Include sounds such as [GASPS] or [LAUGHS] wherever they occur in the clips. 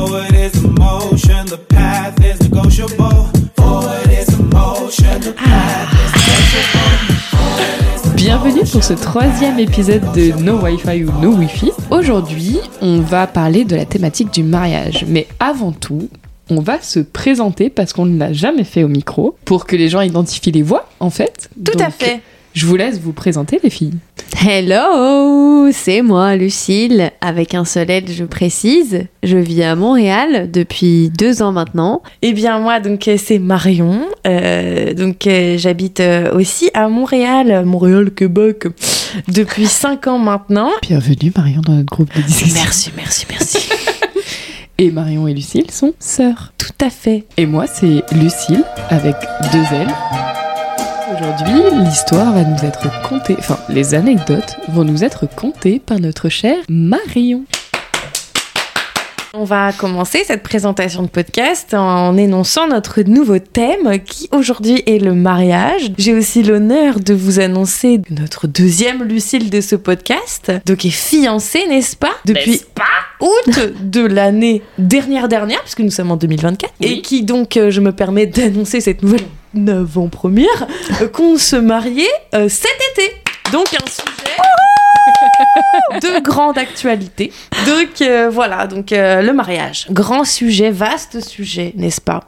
Forward is the motion, the path is negotiable. Forward is the motion, the path is negotiable. Bienvenue pour ce troisième épisode de No Wi-Fi ou No Wi-Fi. Aujourd'hui, on va parler de la thématique du mariage. Mais avant tout, on va se présenter parce qu'on ne l'a jamais fait au micro pour que les gens identifient les voix, en fait. Tout à fait. Je vous laisse vous présenter, les filles. Hello, c'est moi, Lucille, avec un seul L, je précise. Je vis à Montréal depuis deux ans maintenant. Eh bien moi donc c'est Marion, Euh, donc euh, j'habite euh, aussi à Montréal, Montréal Québec, depuis [LAUGHS] cinq ans maintenant. Bienvenue, Marion, dans notre groupe de discussion. Merci, merci, merci. [LAUGHS] Et Marion et Lucille sont sœurs. Tout à fait. Et moi, c'est Lucille, avec deux L. Aujourd'hui, l'histoire va nous être contée, enfin, les anecdotes vont nous être contées par notre chère Marion. On va commencer cette présentation de podcast en énonçant notre nouveau thème qui aujourd'hui est le mariage. J'ai aussi l'honneur de vous annoncer notre deuxième Lucille de ce podcast, donc est fiancée, n'est-ce pas Depuis août de l'année dernière dernière, puisque nous sommes en 2024, et qui donc, euh, je me permets d'annoncer cette nouvelle avant-première, euh, qu'on se mariait euh, cet été. Donc un sujet [LAUGHS] de grande actualité. Donc euh, voilà, donc euh, le mariage, grand sujet, vaste sujet, n'est-ce pas?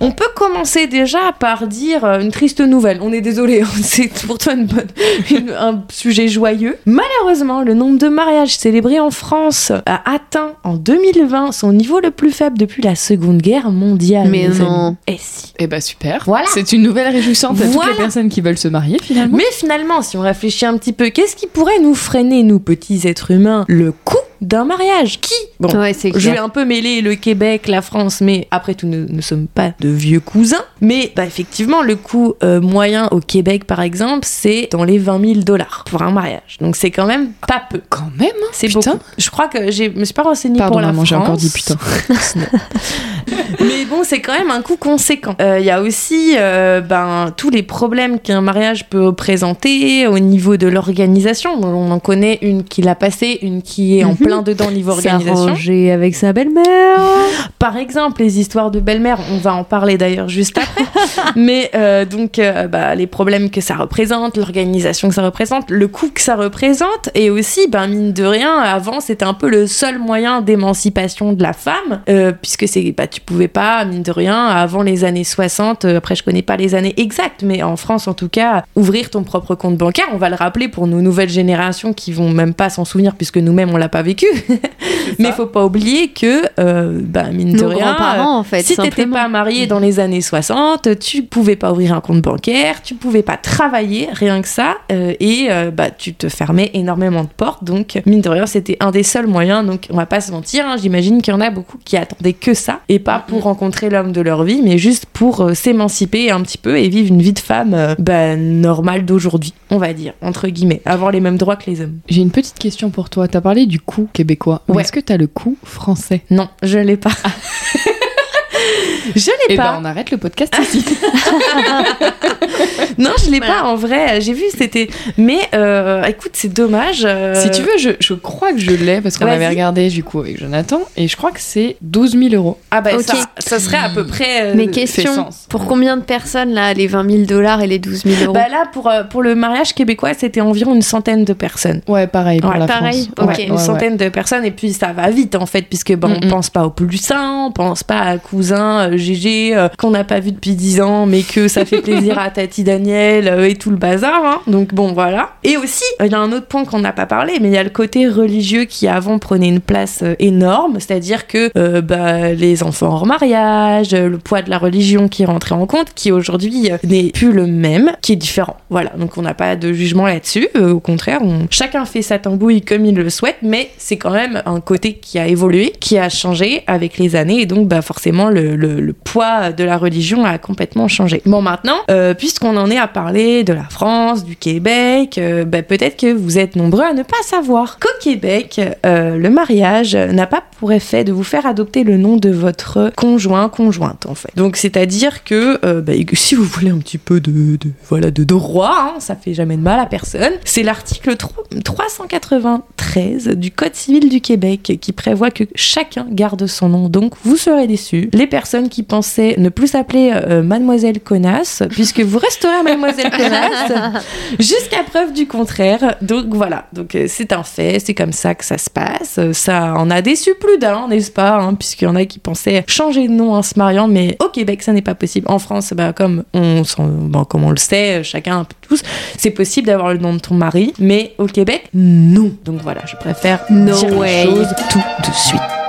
On peut commencer déjà par dire euh, une triste nouvelle. On est désolé, [LAUGHS] c'est pour toi une bonne, une- un sujet joyeux. Malheureusement, le nombre de mariages célébrés en France a atteint en 2020 son niveau le plus faible depuis la Seconde Guerre mondiale. Mais non. amis. Eh si. Eh bah super. Voilà. C'est une nouvelle réjouissante à toutes Voilà. les personnes qui veulent se marier finalement. Mais finalement, si on réfléchit un petit peu, qu'est-ce qui pourrait nous freiner, nous petits êtres humains. Le coût d'un mariage Qui Bon, Ouais, je vais un peu mêler le Québec, la France, mais après tout, nous ne sommes pas de vieux cousins. Mais bah, effectivement, le coût euh, moyen au Québec, par exemple, c'est dans les 20 000 dollars pour un mariage. Donc c'est quand même pas peu. Quand même, hein, C'est beaucoup. Je crois que je me suis pas renseignée Pardon pour la maman, j'ai France. encore dit putain. [LAUGHS] Mais bon, c'est quand même un coût conséquent. Euh, Il y a aussi euh, ben, tous les problèmes qu'un mariage peut présenter au niveau de l'organisation. On en connaît une qui l'a passé, une qui est en Mhm. Plein dedans au niveau organisation. Avec sa belle-mère. Par exemple, les histoires de belle-mère, on va en parler d'ailleurs juste après. [LAUGHS] Mais euh, donc, euh, bah, les problèmes que ça représente, l'organisation que ça représente, le coût que ça représente, et aussi, ben, mine de rien, avant, c'était un peu le seul moyen d'émancipation de la femme, euh, puisque c'est, bah, tu pouvais pas, mine de rien, avant les années 60, euh, après je connais pas les années exactes, mais en France en tout cas, ouvrir ton propre compte bancaire, on va le rappeler pour nos nouvelles générations qui vont même pas s'en souvenir puisque nous-mêmes on l'a pas vécu. [LAUGHS] mais faut pas oublier que, euh, bah, mine de rien, en fait, si t'étais pas marié dans les années 60, tu pouvais pas ouvrir un compte bancaire, tu pouvais pas travailler, rien que ça, euh, et euh, bah tu te fermais énormément de portes. Donc mine de rien, c'était un des seuls moyens. Donc on va pas se mentir, hein, j'imagine qu'il y en a beaucoup qui attendaient que ça et pas pour rencontrer l'homme de leur vie, mais juste pour euh, s'émanciper un petit peu et vivre une vie de femme euh, bah, normale d'aujourd'hui, on va dire entre guillemets, avoir les mêmes droits que les hommes. J'ai une petite question pour toi. T'as parlé du coût québécois. Mais Ouais. Est-ce que t'as le coût français? Non, je l'ai pas. [LAUGHS] je l'ai Eh pas. ben on arrête le podcast ici. [LAUGHS] Non, je l'ai Voilà. pas en vrai. J'ai vu, c'était. Mais euh, écoute, c'est dommage. euh, Si tu veux, je, je crois que je l'ai parce qu'on avait regardé du coup avec Jonathan et je crois que c'est 12 000 euros. Ah bah ça, ça serait à peu près. euh, Mais question, pour combien de personnes là, les 20 000 dollars et les 12 000 euros? Bah là, pour, pour le mariage québécois, c'était environ une centaine de personnes. Ouais, pareil pour Ouais, la pareil, France. ok. Ouais, une ouais, ouais. centaine de personnes et puis ça va vite en fait puisque bon, on Mm-mm. pense pas au poussin, on pense pas à cousin GG euh, qu'on n'a pas vu depuis 10 ans mais que ça fait plaisir à Tati Daniel euh, et tout le bazar hein. donc bon voilà. Et aussi euh, il y a un autre point qu'on n'a pas parlé mais il y a le côté religieux qui avant prenait une place énorme. C'est à dire que bah, les enfants hors mariage le poids de la religion qui rentré en compte qui aujourd'hui n'est plus le même qui est différent. Voilà. Donc on n'a pas de jugement là-dessus. Au contraire on... chacun fait sa tambouille comme il le souhaite mais c'est quand même un côté qui a évolué qui a changé avec les années. Et donc bah forcément le poids de la religion a complètement changé. Bon, maintenant, euh, puisqu'on en est à parler de la France, du Québec, euh, bah, peut-être que vous êtes nombreux à ne pas savoir qu'au Québec, euh, le mariage n'a pas pour effet de vous faire adopter le nom de votre conjoint, conjointe en fait. Donc c'est-à-dire que bah, si vous voulez un petit peu de, voilà de droit, hein, ça fait jamais de mal à personne. C'est l'article 3 393 du Code civil du Québec qui prévoit que chacun garde son nom. Donc vous serez déçus. Les personnes qui pensaient ne plus s'appeler euh, Mademoiselle Connasse, puisque vous resterez Mademoiselle Connasse [LAUGHS] jusqu'à preuve du contraire. Donc voilà, donc euh, c'est un fait, c'est comme ça que ça se passe. Ça en a déçu plus d'un, n'est-ce pas hein, Puisqu'il y en a qui pensaient changer de nom en se mariant, mais au Québec ça n'est pas possible. En France, bah, comme on bon, comme on le sait, chacun un peu tous, c'est possible d'avoir le nom de ton mari, mais au Québec, non. Donc voilà, je préfère No dire way. les choses tout de suite.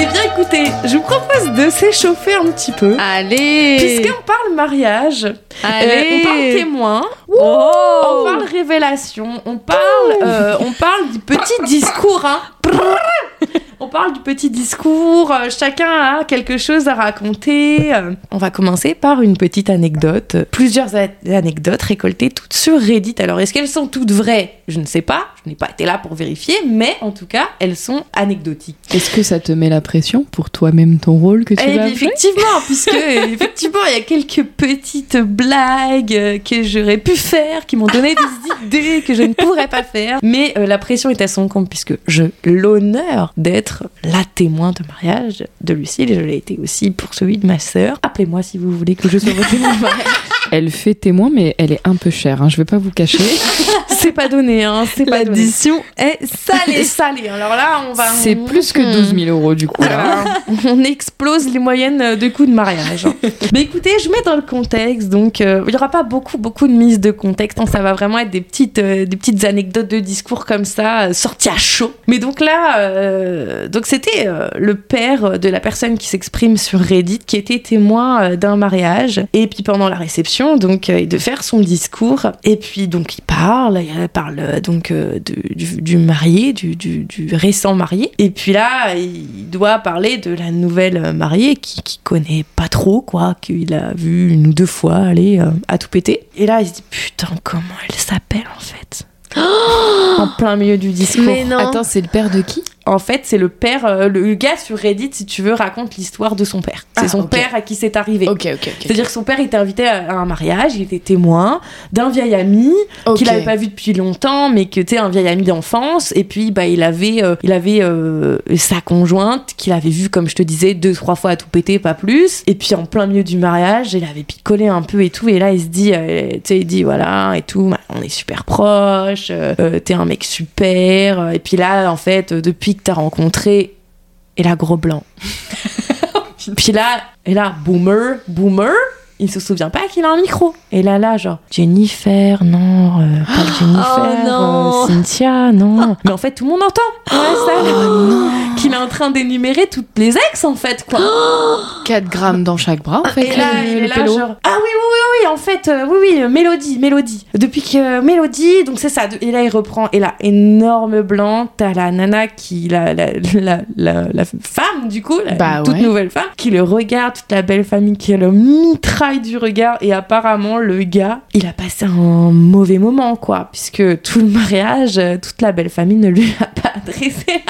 Eh bien écoutez, je vous propose de s'échauffer un petit peu. Allez Puisqu'on parle mariage, euh, Allez on parle témoin, Oh on parle révélation, on parle, euh, on parle du petit discours. Hein. [LAUGHS] On parle du petit discours, euh, chacun a quelque chose à raconter. On va commencer par une petite anecdote. Plusieurs anecdotes récoltées toutes sur Reddit. Alors, est-ce qu'elles sont toutes vraies? Je ne sais pas, je n'ai pas été là pour vérifier, mais en tout cas, elles sont anecdotiques. Est-ce que ça te met la pression pour toi-même ton rôle que tu Eh vas bien, jouer effectivement, [LAUGHS] puisque effectivement, il y a quelques petites blagues euh, que j'aurais pu faire, qui m'ont donné des [LAUGHS] idées que je ne pourrais pas faire. Mais euh, la pression est à son compte, puisque j'ai l'honneur d'être la témoin de mariage de Lucille, et je l'ai été aussi pour celui de ma sœur. Appelez-moi si vous voulez que je sois votre témoin de mariage. Elle fait témoin, mais elle est un peu chère. Hein. Je vais pas vous cacher. [LAUGHS] C'est pas donné, hein, c'est pas. L'addition est Salé, salée [LAUGHS] salé. Alors là, on va. C'est plus que 12 000 euros du coup. Là. [LAUGHS] On explose les moyennes de coûts de mariage. Mais écoutez, je mets dans le contexte, donc euh, il n'y aura pas beaucoup, beaucoup de mise de contexte. hein. ça va vraiment être des petites, euh, des petites anecdotes de discours comme ça, euh, sorties à chaud. Mais donc là, donc c'était le père de la personne qui s'exprime sur Reddit qui était témoin d'un mariage. Et puis pendant la réception, donc euh, de faire son discours. Et puis donc il parle, il parle euh, donc euh, du, marié, du, récent marié. Et puis là, il doit parler de la nouvelle mariée qui, connaît pas trop, quoi, qu'il a vu une ou deux fois aller à tout péter. Et là, il se dit putain, comment elle s'appelle en fait? [GASPS] En plein milieu du discours. Mais non Attends, c'est le père de qui? En fait, c'est le père, euh, le gars sur Reddit, si tu veux, raconte l'histoire de son père. C'est Ah, son père à qui c'est arrivé. Ok, ok, ok. C'est-à-dire que son père était invité à un mariage, il était témoin d'un vieil ami qu'il n'avait pas vu depuis longtemps, mais que tu sais un vieil ami d'enfance. Et puis bah il avait, euh, il avait euh, sa conjointe qu'il avait vue comme je te disais deux trois fois à tout péter, pas plus. Et puis en plein milieu du mariage, il avait picolé un peu et tout. Et là il se dit, euh, tu sais il dit voilà et tout, bah, on est super proches, euh, euh, t'es un mec super. Et puis là en fait euh, depuis que t'as rencontré, et là gros blanc. [LAUGHS] Puis là, et là, boomer, boomer, il se souvient pas qu'il a un micro. Et là, là, genre, Jennifer, non, euh, pas [GASPS] Jennifer, Oh non. euh, Cynthia, non. Mais en fait, tout le monde entend dans la salle qu'il est en train d'énumérer toutes les ex, en fait, quoi. [GASPS] 4 grammes dans chaque bras, en fait. Et là, il est là, pélo. genre, ah oui, oui, oui, oui, en fait, euh, oui, oui, euh, Mélodie, Mélodie. Depuis que Mélodie, donc c'est ça. Et là, il reprend. Et là, énorme blanc, t'as la nana qui, la, la, la, la, femme, du coup, Bah toute ouais. nouvelle femme, qui le regarde, toute la belle famille qui le du regard. Et apparemment, le gars, il a passé un mauvais moment, quoi. Puisque tout le mariage, euh, toute la belle famille ne lui a pas adressé [LAUGHS]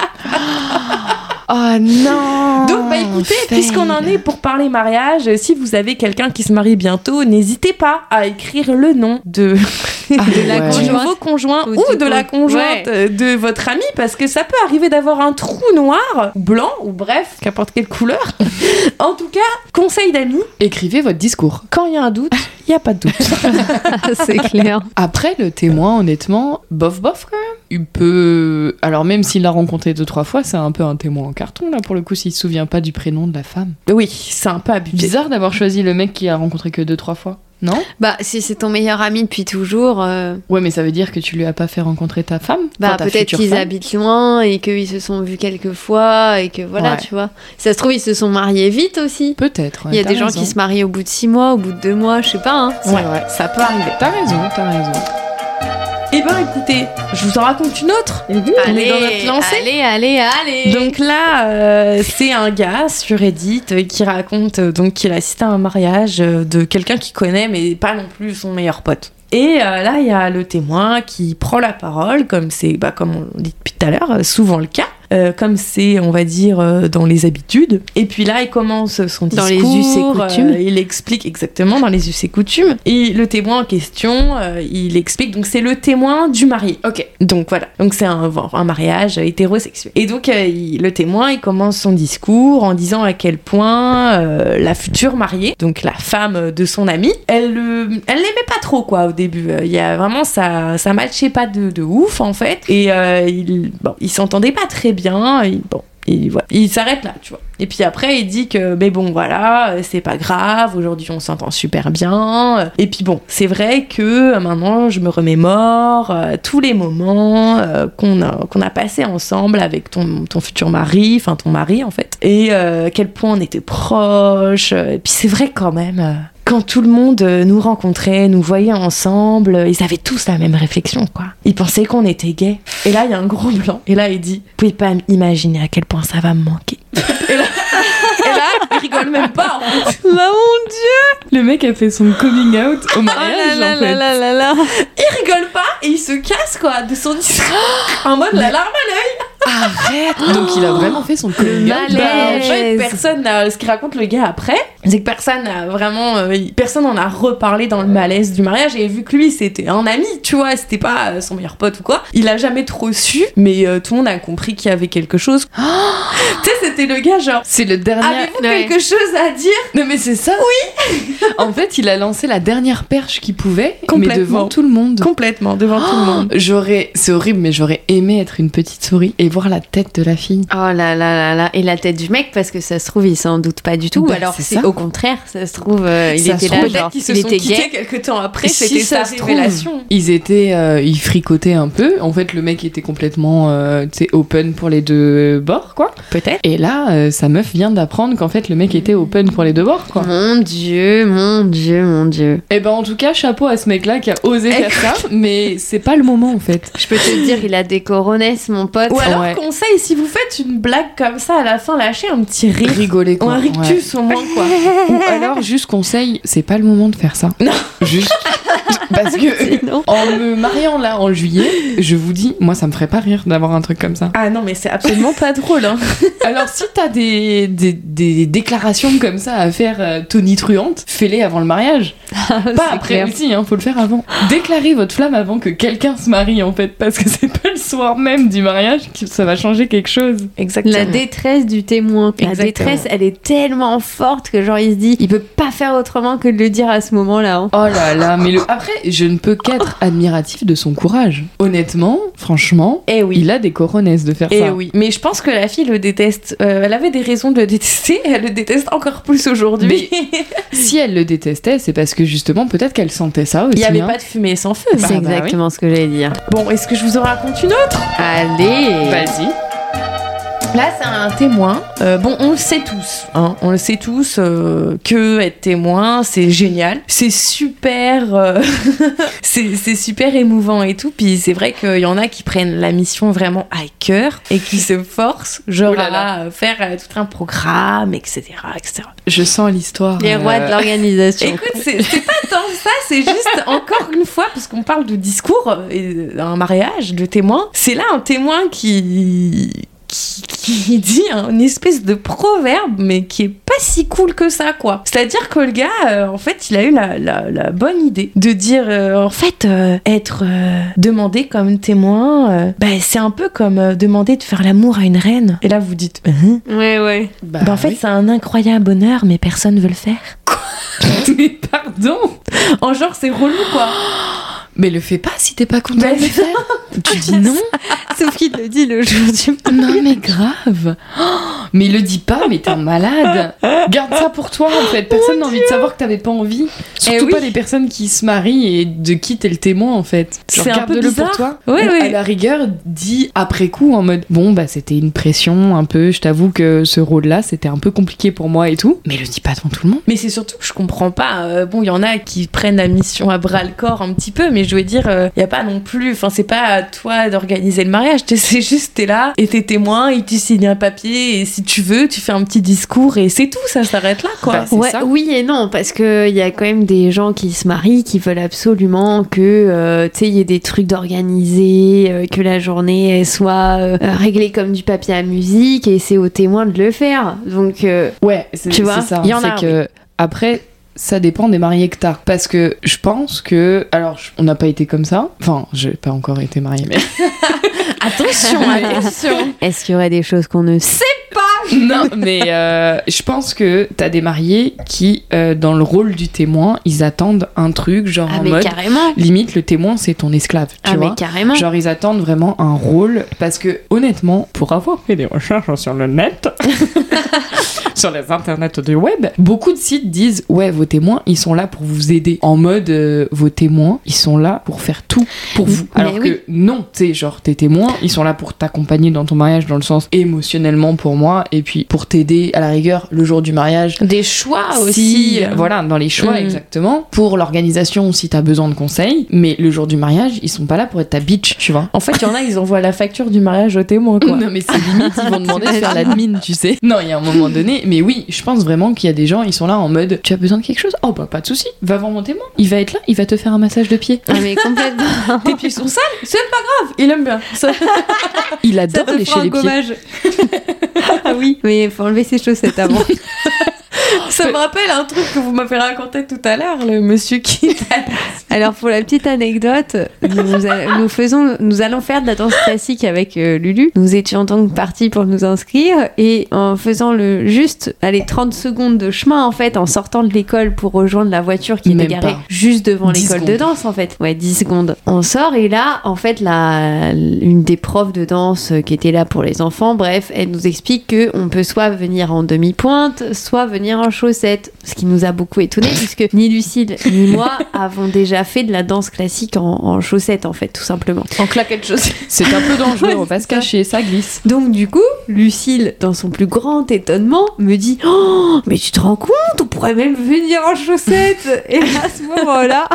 Oh non donc, bah écoutez, puisqu'on en est pour parler mariage, si vous avez quelqu'un qui se marie bientôt, n'hésitez pas à écrire le nom de, [LAUGHS] Ah, de la ouais. du conjointe. nouveau conjoint Ou de con- la conjointe Ouais. de votre ami, parce que ça peut arriver d'avoir un trou noir, blanc, ou bref, qu'importe quelle couleur. [LAUGHS] en tout cas, conseil d'amis, Écrivez votre discours. Quand il y a un doute, [LAUGHS] il n'y a pas de doute. [LAUGHS] c'est clair. Après, le témoin, honnêtement, bof bof quand même. Il peut. Alors, même s'il l'a rencontré deux, trois fois, c'est un peu un témoin en carton, là, pour le coup, s'il se souvient pas du prénom de la femme. oui, c'est un peu abusé. Bizarre d'avoir choisi le mec qui a rencontré que deux, trois fois. Non Bah, si c'est ton meilleur ami depuis toujours, euh, Ouais, mais ça veut dire que tu lui as pas fait rencontrer ta femme bah Enfin, peut-être qu'ils habitent loin et qu'ils se sont vus quelques fois et que voilà, Ouais. tu vois. Ça se trouve, ils se sont mariés vite aussi. Peut-être. ouais, Il y a des gens qui se marient au bout de six mois, au bout de deux mois, je sais pas. Hein. Ouais, vrai. ça peut arriver. T'as raison, t'as raison. Eh ben écoutez, je vous en raconte une autre. On est dans notre lancée allez, allez, allez. Donc là, euh, c'est un gars sur Reddit euh, qui raconte euh, donc qu'il a assisté à un mariage de quelqu'un qu'il connaît, mais pas non plus son meilleur pote. Et euh, là, il y a le témoin qui prend la parole, comme c'est, bah, comme on dit depuis tout à l'heure, souvent le cas. Euh, comme c'est, on va dire, euh, dans les habitudes. Et puis là, il commence son Dans discours. les us et coutumes. euh, il explique exactement dans les us et coutumes. Et le témoin en question, il explique. Donc c'est le témoin du marié. Ok. Donc voilà. Donc c'est un, un mariage hétérosexuel. Et donc il- le témoin, il commence son discours en disant à quel point la future mariée, donc la femme de son ami, elle, elle l'aimait pas trop quoi au début. Il y a vraiment ça, ça matchait pas de, de ouf en fait. Et il, bon, il s'entendait pas très bien. Et, bon. Il, s'arrête là, tu vois. Et puis après, il dit que, mais bon, voilà, euh, c'est pas grave, aujourd'hui on s'entend super bien. Et puis bon, c'est vrai que euh, maintenant je me remémore euh, tous les moments euh, qu'on a, qu'on a passé ensemble avec ton, ton futur mari, enfin ton mari en fait. Et euh, quel point on était proches. euh, Et puis c'est vrai quand même. Quand tout le monde euh, nous rencontrait, nous voyait ensemble, euh, ils avaient tous la même réflexion, quoi. Ils pensaient qu'on était gays. Et là, il y a un gros blanc. Et là, il dit Vous pouvez pas imaginer à quel point ça va me manquer. [LAUGHS] et, là, et là, il rigole même pas, en fait. [LAUGHS] Bah mon dieu. Le mec a fait son coming out au Oh mariage, là là en fait. là là là là. Il rigole pas et il se casse, quoi, de son discours. [GASPS] en mode la larme à l'œil. Arrête Donc il a vraiment fait son coming out. malaise. Bah, en fait, Yes. personne n'a. Ce qu'il raconte le gars après, c'est que personne n'a vraiment. euh, personne en a reparlé dans le malaise du mariage. Et vu que lui, c'était un ami, tu vois, c'était pas euh, son meilleur pote ou quoi, il a jamais trop su, mais euh, tout le monde a compris qu'il y avait quelque chose. [GASPS] tu sais, c'était le gars, genre. C'est le dernier. Avez-vous Ouais. quelque chose à dire? Non mais c'est ça Oui [LAUGHS] En fait, il a lancé la dernière perche qu'il pouvait, mais Complètement. devant tout le monde. Complètement, devant tout le monde. J'aurais, c'est horrible, mais j'aurais aimé être une petite souris et voir la tête de la fille. Oh là là là là. Et la tête du mec, parce que ça se trouve, il s'en doute pas du tout. Bah, Alors c'est au contraire, ça se trouve, euh, il Ça était se là, genre, qu'ils se il sont était quittés quelques temps après, Si c'était ça sa se trouve, révélation. Ils étaient, euh, ils fricotaient un peu. En fait, le mec était complètement, euh, tu sais, open pour les deux bords, quoi. Peut-être. Et là, euh, sa meuf vient d'apprendre qu'en fait, le mec était open pour les deux bords, quoi. Mon dieu, mon dieu, mon dieu. Et ben, en tout cas, chapeau à ce mec-là qui a osé faire ça, mais c'est pas le moment, en fait. Je peux te dire, il a des coronesses, mon pote. Ou alors, Ouais. conseil, si vous faites une blague comme ça à la fin, lâchez un petit rire. Rigoler, Ou quoi. un Ouais. rictus au moins, quoi. Ou alors, juste conseil, c'est pas le moment de faire ça. Non. Juste. [LAUGHS] Parce que. En me mariant là en juillet, je vous dis, moi ça me ferait pas rire d'avoir un truc comme ça. Ah non, mais c'est absolument pas drôle. Hein. [LAUGHS] Alors si t'as des, des, des déclarations comme ça à faire euh, tonitruantes, fais-les avant le mariage. [LAUGHS] Pas C'est après clair. aussi, hein, faut le faire avant. Déclarez votre flamme avant que quelqu'un se marie en fait, parce que c'est pas le soir même du mariage que ça va changer quelque chose. Exactement. La détresse du témoin. La Exactement. détresse, elle est tellement forte que genre il se dit, il peut pas faire autrement que de le dire à ce moment-là. hein. Oh là là, mais le... après, je ne peux qu'être admiratif de son courage. Honnêtement, franchement, Eh oui. il a des coronesses de faire Eh ça. oui. Mais je pense que la fille le déteste. Euh, elle avait des raisons de le détester, [LAUGHS] elle le déteste encore plus aujourd'hui. [LAUGHS] Si elle le détestait, c'est parce que justement, peut-être qu'elle sentait ça aussi. Il n'y avait hein. pas de fumée sans feu. Bah, C'est bah exactement ce que j'allais dire. Bon, est-ce que je vous en raconte une autre? Allez Vas-y. Là, c'est un témoin. Euh, bon, on le sait tous. Hein, on le sait tous euh, que être témoin, c'est génial. C'est super. euh, [LAUGHS] c'est super émouvant et tout. Puis c'est vrai qu'il y en a qui prennent la mission vraiment à cœur et qui se forcent, genre, Oh là là. à faire euh, tout un programme, etc. etc. Je sens l'histoire. Les rois de l'organisation. Écoute, c'est pas tant ça, c'est juste encore une fois, parce qu'on parle de discours et d'un mariage, de témoin, c'est là un témoin qui. Qui, qui [LAUGHS] dit une espèce de proverbe, mais qui est pas si cool que ça, quoi. C'est-à-dire que le gars, euh, en fait, il a eu la, la- la bonne idée de dire, euh, en fait, euh, être euh, demandé comme témoin, euh, bah, c'est un peu comme euh, demander de faire l'amour à une reine. Et là, vous dites, Hein? Ouais, ouais. Bah, Bah, en fait, oui. c'est un incroyable honneur, mais personne veut le faire. [LAUGHS] Mais pardon? En genre, c'est relou, quoi. [GASPS] [GASPS] Mais le fais pas si t'es pas content de le faire. Tu [LAUGHS] dis non Sauf qu'il le dit le jour du Non mais grave Oh, Mais il le dit pas, mais t'es un malade Garde ça pour toi en fait, personne n'a envie de savoir que t'avais pas envie. Surtout Eh oui. pas les personnes qui se marient et de qui t'es le témoin en fait. C'est un peu bizarre. pour toi. Ouais, Ou ouais. À la rigueur, dis après coup en mode Bon bah c'était une pression un peu, je t'avoue que ce rôle-là c'était un peu compliqué pour moi et tout. Mais le dis pas devant tout le monde. Mais c'est surtout que je comprends pas. euh, bon, il y en a qui prennent la mission à bras le corps un petit peu, mais je veux dire, il y a pas non plus, enfin, c'est pas à toi d'organiser le mariage, tu [LAUGHS] c'est juste, t'es là, et t'es témoin, il te signe un papier, et si tu veux, tu fais un petit discours, et c'est tout, ça s'arrête là, quoi. Bah, c'est Ouais, ça. oui et non, parce qu'il y a quand même des gens qui se marient qui veulent absolument que, euh, tu sais, il y ait des trucs d'organiser, euh, que la journée elle soit euh, réglée comme du papier à musique, et c'est aux témoins de le faire. Donc, euh, Ouais, Tu vois, c'est ça. il y en a, que après. Ça dépend des mariés que t'as. Parce que je pense que. Alors, on n'a pas été comme ça. Enfin, j'ai pas encore été mariée, mais. [LAUGHS] Attention, [LAUGHS] attention. est-ce qu'il y aurait des choses qu'on ne sait [LAUGHS] non, mais euh, je pense que t'as des mariés qui, euh, dans le rôle du témoin, ils attendent un truc, genre Ah, en mais mode. carrément Limite, le témoin, c'est ton esclave. Tu Ah, vois mais carrément Genre, ils attendent vraiment un rôle parce que, honnêtement, pour avoir fait des recherches sur le net, [LAUGHS] [LAUGHS] sur les internets du web, beaucoup de sites disent Ouais, vos témoins, ils sont là pour vous aider. En mode, euh, vos témoins, ils sont là pour faire tout pour vous. Mais Alors oui. que non, tu sais, genre, tes témoins, ils sont là pour t'accompagner dans ton mariage, dans le sens émotionnellement pour moi, et puis pour t'aider à la rigueur le jour du mariage. Des choix Si, aussi. voilà, dans les choix Mm. exactement. Pour l'organisation, si t'as besoin de conseils. Mais le jour du mariage, ils sont pas là pour être ta bitch, tu vois. En fait, il y en a, ils envoient la facture du mariage au témoin, quoi. [LAUGHS] Non mais c'est limite, ils vont demander de faire l'admin, tu sais. Non, il y a un moment donné, mais oui, je pense vraiment qu'il y a des gens, ils sont là en mode, tu as besoin de quelque chose? Oh bah pas de souci, va voir mon témoin, il va être là, il va te faire un massage de pied. Ah, mais complètement [LAUGHS] Tes pieds sont sales, c'est pas grave, il aime bien. Ça- [LAUGHS] Il adore lécher les pieds. Ah oui Mais il faut enlever ses chaussettes avant [LAUGHS] [LAUGHS] Ça me rappelle un truc que vous m'avez raconté tout à l'heure, le monsieur qui. [LAUGHS] Alors pour la petite anecdote, nous, a- nous faisons, nous allons faire de la danse classique avec euh, Lulu. Nous étions donc partis pour nous inscrire et en faisant le juste, allez 30 secondes de chemin en fait, en sortant de l'école pour rejoindre la voiture qui était garée pas. juste devant 10 l'école de danse en fait. Ouais 10 secondes. On sort et là en fait la une des profs de danse qui était là pour les enfants, bref, elle nous explique que on peut soit venir en demi-pointe, soit venir en chaussettes, ce qui nous a beaucoup étonné [LAUGHS] puisque ni Lucille ni moi avons déjà fait de la danse classique en, en chaussettes en fait tout simplement. En claquette chaussée. [LAUGHS] C'est un peu dangereux, on va se [LAUGHS] cacher, ça glisse. Donc du coup, Lucille, dans son plus grand étonnement, me dit Oh, mais tu te rends compte, on pourrait même venir en chaussettes Et à ce moment-là,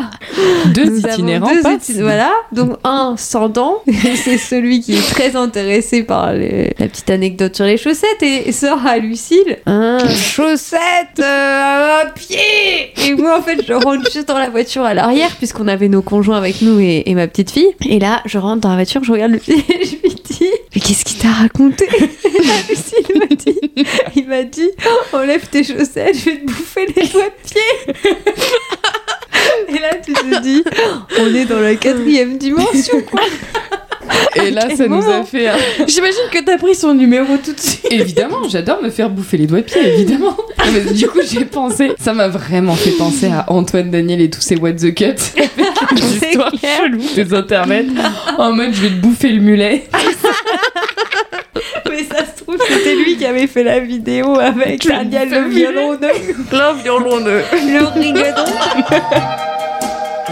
Deux nous avons itinérants deux passent. itin- Voilà, donc un sans dents, c'est celui qui est très intéressé par les- la petite anecdote sur les chaussettes et sort à Lucille un chaussette euh, à pied. Et moi en fait je rentre juste dans la voiture à l'arrière puisqu'on avait nos conjoints avec nous et, ma petite fille. Et là je rentre dans la voiture, je regarde Lucille et [LAUGHS] je lui dis Mais qu'est-ce qu'il t'a raconté? Lucille m'a dit Il m'a dit Enlève tes chaussettes, je vais te bouffer les doigts de pied Et là tu te dis On est dans la quatrième dimension quoi [LAUGHS] Et là, ça nous a fait. un- [LAUGHS] J'imagine que t'as pris son numéro tout de suite. Évidemment, j'adore me faire bouffer les doigts de pied, évidemment. [LAUGHS] Mais du coup, j'ai pensé. Ça m'a vraiment fait penser à Antoine Daniel et tous ces What the Cut. Avec histoires cheloues des internets. En mode, je vais te bouffer le mulet. Mais ça se trouve c'était lui qui avait fait la vidéo avec Daniel le violon Love your le rigodon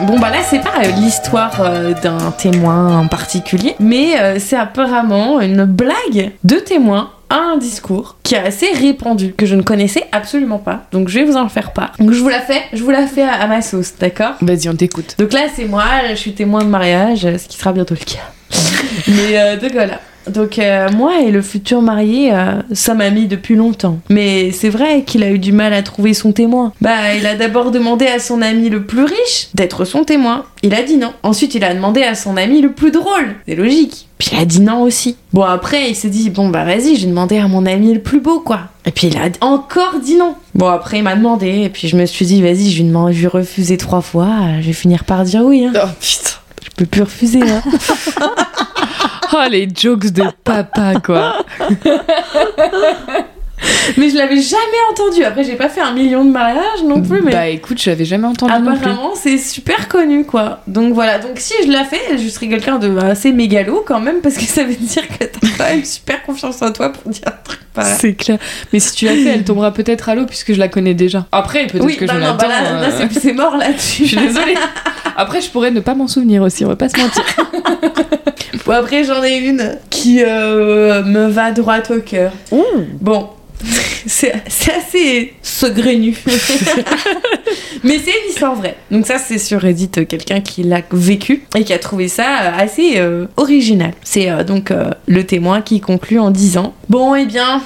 Bon bah là c'est pas euh, l'histoire euh, d'un témoin en particulier, mais euh, c'est apparemment une blague de témoin à un discours qui est assez répandu, que je ne connaissais absolument pas. Donc je vais vous en faire part. Donc je vous la fais, je vous la fais à, à ma sauce, d'accord? Vas-y, on t'écoute. Donc là c'est moi, je suis témoin de mariage, ce qui sera bientôt le cas. [LAUGHS] mais euh, donc voilà. Donc euh, moi et le futur marié, euh, ça m'a mis depuis longtemps. Mais c'est vrai qu'il a eu du mal à trouver son témoin. Bah il a d'abord demandé à son ami le plus riche d'être son témoin. Il a dit non. Ensuite il a demandé à son ami le plus drôle. C'est logique. Puis il a dit non aussi. Bon après il s'est dit bon bah vas-y j'ai demandé à mon ami le plus beau quoi. Et puis il a encore dit non. Bon après il m'a demandé et puis je me suis dit vas-y je vais, demander- je vais refuser trois fois, je vais finir par dire oui. Hein. Oh putain. Je peux plus refuser. Hein. [LAUGHS] [LAUGHS] Oh, les jokes de papa, quoi. [LAUGHS] Mais je l'avais jamais entendu. Après, j'ai pas fait un million de mariages non plus, mais Bah écoute, je l'avais jamais entendu apparemment, c'est super connu, quoi. Donc voilà. Donc si je la fais, je serai quelqu'un de assez mégalo quand même, parce que ça veut dire que t'as quand même super confiance en toi pour dire un truc pareil. C'est clair. Mais si tu l'as fait, elle tombera peut-être à l'eau puisque je la connais déjà. Après, peut-être Oui, que bah je non, l'attends. bah là, là, euh, c'est- mort là-dessus. Je suis désolée. [LAUGHS] Après, je pourrais ne pas m'en souvenir aussi, on va pas se mentir. Bon, après, j'en ai une qui euh, me va droit au cœur. Bon, [LAUGHS] c'est assez saugrenu. [LAUGHS] Mais c'est une histoire vraie. Donc ça, c'est sur Reddit, euh, quelqu'un qui l'a vécu et qui a trouvé ça euh, assez euh, original. C'est euh, donc euh, le témoin qui conclut en disant Bon, eh bien,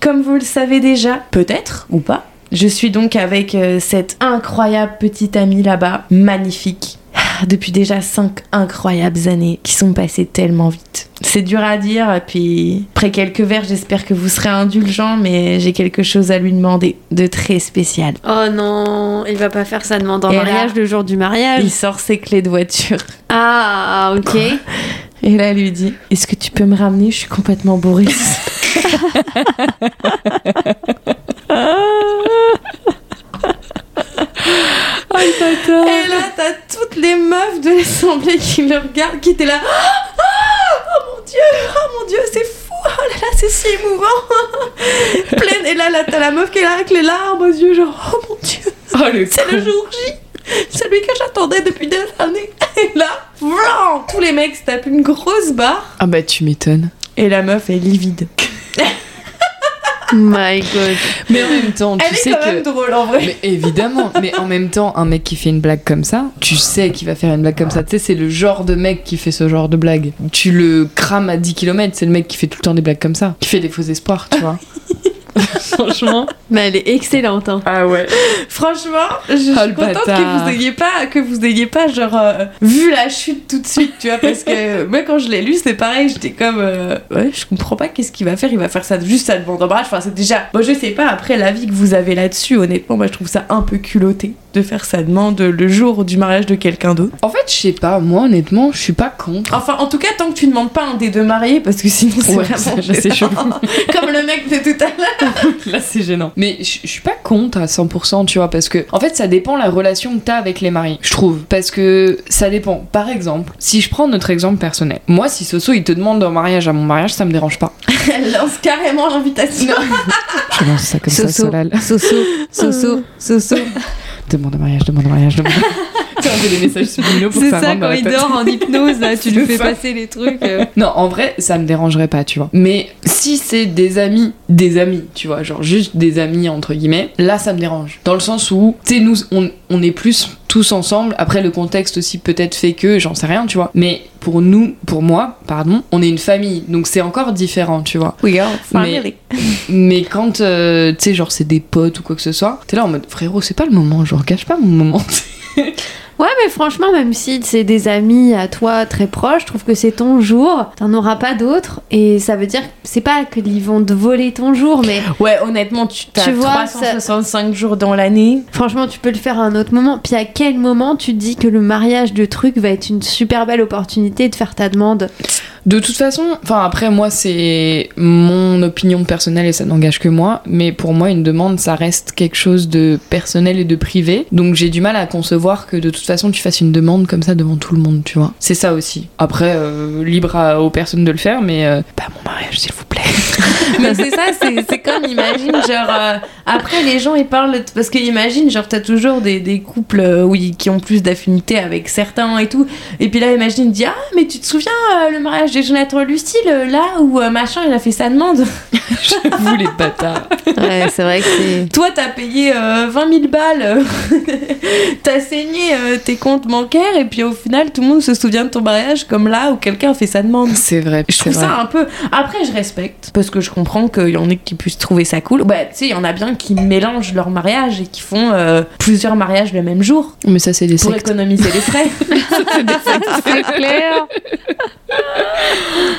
comme vous le savez déjà, peut-être ou pas, je suis donc avec cette incroyable petite amie là-bas, magnifique. Depuis déjà cinq incroyables années qui sont passées tellement vite. C'est dur à dire, puis après quelques verres, j'espère que vous serez indulgents, mais j'ai quelque chose à lui demander de très spécial. Oh non, il va pas faire sa demande en Et là- mariage le jour du mariage. Il sort ses clés de voiture. Ah, ok. Et là, elle lui dit Est-ce que tu peux me ramener? Je suis complètement bourrée. [LAUGHS] [LAUGHS] Et là, t'as toutes les meufs de l'assemblée qui le regardent, qui étaient là. Ah, oh mon dieu, oh mon dieu, c'est fou, oh là là, c'est si émouvant. [LAUGHS] Pleine, et là, là t'as la meuf qui est là avec les larmes aux yeux, genre, oh mon dieu, c'est le jour J, celui que j'attendais depuis des années. Et là, vlan, tous les mecs se tapent une grosse barre, Ah bah tu m'étonnes. et la meuf est livide. [LAUGHS] My god. Mais en même temps, tu Elle est sais quand que. même drôle en vrai. Mais évidemment, mais en même temps, un mec qui fait une blague comme ça, tu sais qu'il va faire une blague comme ça. Tu sais, c'est le genre de mec qui fait ce genre de blague. Tu le crames à 10 km, c'est le mec qui fait tout le temps des blagues comme ça. Qui fait des faux espoirs, tu vois. [LAUGHS] [LAUGHS] Franchement. Mais elle est excellente. Hein. Ah ouais. Franchement, je suis Oh, contente que vous ayez pas, que vous ayez pas genre euh, vu la chute tout de suite, tu vois, parce que [LAUGHS] moi quand je l'ai lu, c'est pareil, j'étais comme euh, ouais, je comprends pas qu'est-ce qu'il va faire, il va faire ça juste à demande en mariage. Enfin, c'est déjà, moi je sais pas après l'avis que vous avez là-dessus, honnêtement, moi je trouve ça un peu culotté de faire sa demande le jour du mariage de quelqu'un d'autre. En fait, je sais pas, moi honnêtement, je suis pas contre. Enfin, en tout cas, tant que tu demandes pas un des deux mariés, parce que sinon c'est Ouais, vraiment ça, je sais, gênant. [LAUGHS] comme le mec de tout à l'heure. [LAUGHS] Là, c'est gênant. Mais je je suis pas contre à 100%, tu vois, parce que, en fait, ça dépend la relation que t'as avec les mariés, je trouve. Parce que ça dépend. Par exemple, si je prends notre exemple personnel, moi, si Soso, il te demande en mariage à mon mariage, ça me dérange pas. [LAUGHS] Elle lance carrément l'invitation. [LAUGHS] Je lance ça comme ça, Soso, Solal. Soso, Soso, Soso. Demande en mariage, demande en mariage, demande. [LAUGHS] tu fait des messages subliminaux pour C'est ça quand il dort en hypnose, là, tu lui [LAUGHS] fais ça. passer les trucs. euh. [LAUGHS] Non, en vrai, ça me dérangerait pas, tu vois. Mais si c'est des amis, des amis, tu vois, genre juste des amis entre guillemets, là ça me dérange. Dans le sens où, tu sais, nous, on, on est plus tous ensemble. Après, le contexte aussi peut-être fait que, j'en sais rien, tu vois. Mais pour nous, pour moi, pardon, on est une famille, donc c'est encore différent, tu vois. We are family. Mais quand, euh, tu sais, genre c'est des potes ou quoi que ce soit, t'es là en mode frérot, c'est pas le moment, genre gâche pas mon moment. Ouais, mais franchement, même si c'est des amis à toi très proches, je trouve que c'est ton jour, t'en auras pas d'autres. Et ça veut dire, c'est pas qu'ils vont te voler ton jour, mais Ouais, honnêtement, tu, Tu as vois, 365 jours dans l'année. franchement, tu peux le faire à un autre moment. Puis à quel moment tu te dis que le mariage de truc va être une super belle opportunité de faire ta demande? De toute façon, enfin après moi c'est mon opinion personnelle et ça n'engage que moi, mais pour moi une demande ça reste quelque chose de personnel et de privé, donc j'ai du mal à concevoir que de toute façon tu fasses une demande comme ça devant tout le monde, tu vois. C'est ça aussi. Après euh, libre à- aux personnes de le faire, mais euh, pas à mon mariage s'il vous plaît. [LAUGHS] Mais c'est ça, c'est comme, imagine, genre, euh, après les gens ils parlent, parce que imagine, genre, t'as toujours des, des couples euh, oui, qui ont plus d'affinité avec certains et tout, et puis là, imagine, il dit, ah, mais tu te souviens euh, le mariage de Jonathan Lucille, là où euh, machin il a fait sa demande [LAUGHS] J'avoue les bâtards. Ouais, c'est vrai que c'est. Toi, t'as payé euh, 20 000 balles, [LAUGHS] t'as saigné euh, tes comptes bancaires, et puis au final, tout le monde se souvient de ton mariage comme là où quelqu'un a fait sa demande. [LAUGHS] C'est vrai, Je trouve vrai. ça un peu. Après, je respecte parce que je comprends qu'il y en ait qui puissent trouver ça cool. Bah, tu sais, il y en a bien qui mélangent leur mariage et qui font euh, plusieurs mariages le même jour Mais ça c'est des pour sectes. économiser les frais. C'est clair.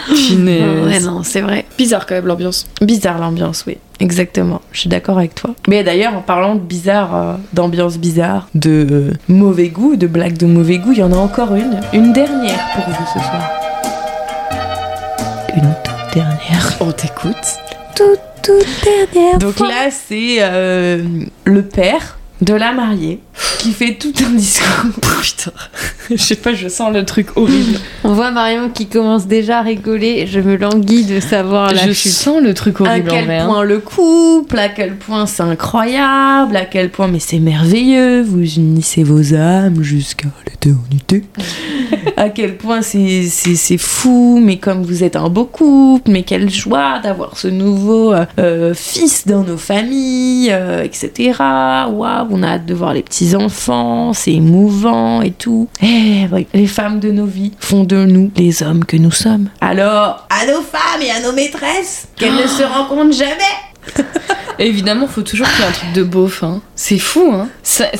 Punaise. Ouais, non, c'est vrai. Bizarre quand même l'ambiance. Bizarre l'ambiance, oui. Exactement. Je suis d'accord avec toi. Mais d'ailleurs, en parlant de bizarre, euh, d'ambiance bizarre, de euh, mauvais goût, de blagues de mauvais goût, il y en a encore une. Une dernière pour vous ce soir. Une toute dernière. On t'écoute. Toute, toute dernière Donc fois. là, c'est euh, le père de la mariée qui fait tout un discours. [LAUGHS] Putain. Je sais pas, je sens le truc horrible. On voit Marion qui commence déjà à rigoler. Je me languis de savoir la je chute. sens le truc À horrible en quel hein. point le couple, à quel point c'est incroyable, à quel point mais c'est merveilleux, vous unissez vos âmes jusqu'à l'éternité. [LAUGHS] à quel point c'est c'est c'est fou, mais comme vous êtes un beau couple, mais quelle joie d'avoir ce nouveau euh, euh, fils dans nos familles, euh, etc. Waouh, on a hâte de voir les petits enfants, c'est émouvant et tout. Eh oui, les femmes de nos vies font de nous les hommes que nous sommes. Alors, à nos femmes et à nos maîtresses, qu'elles ne se rencontrent jamais. [LAUGHS] Évidemment, faut toujours qu'il y ait un truc de beauf. Hein. C'est fou, hein.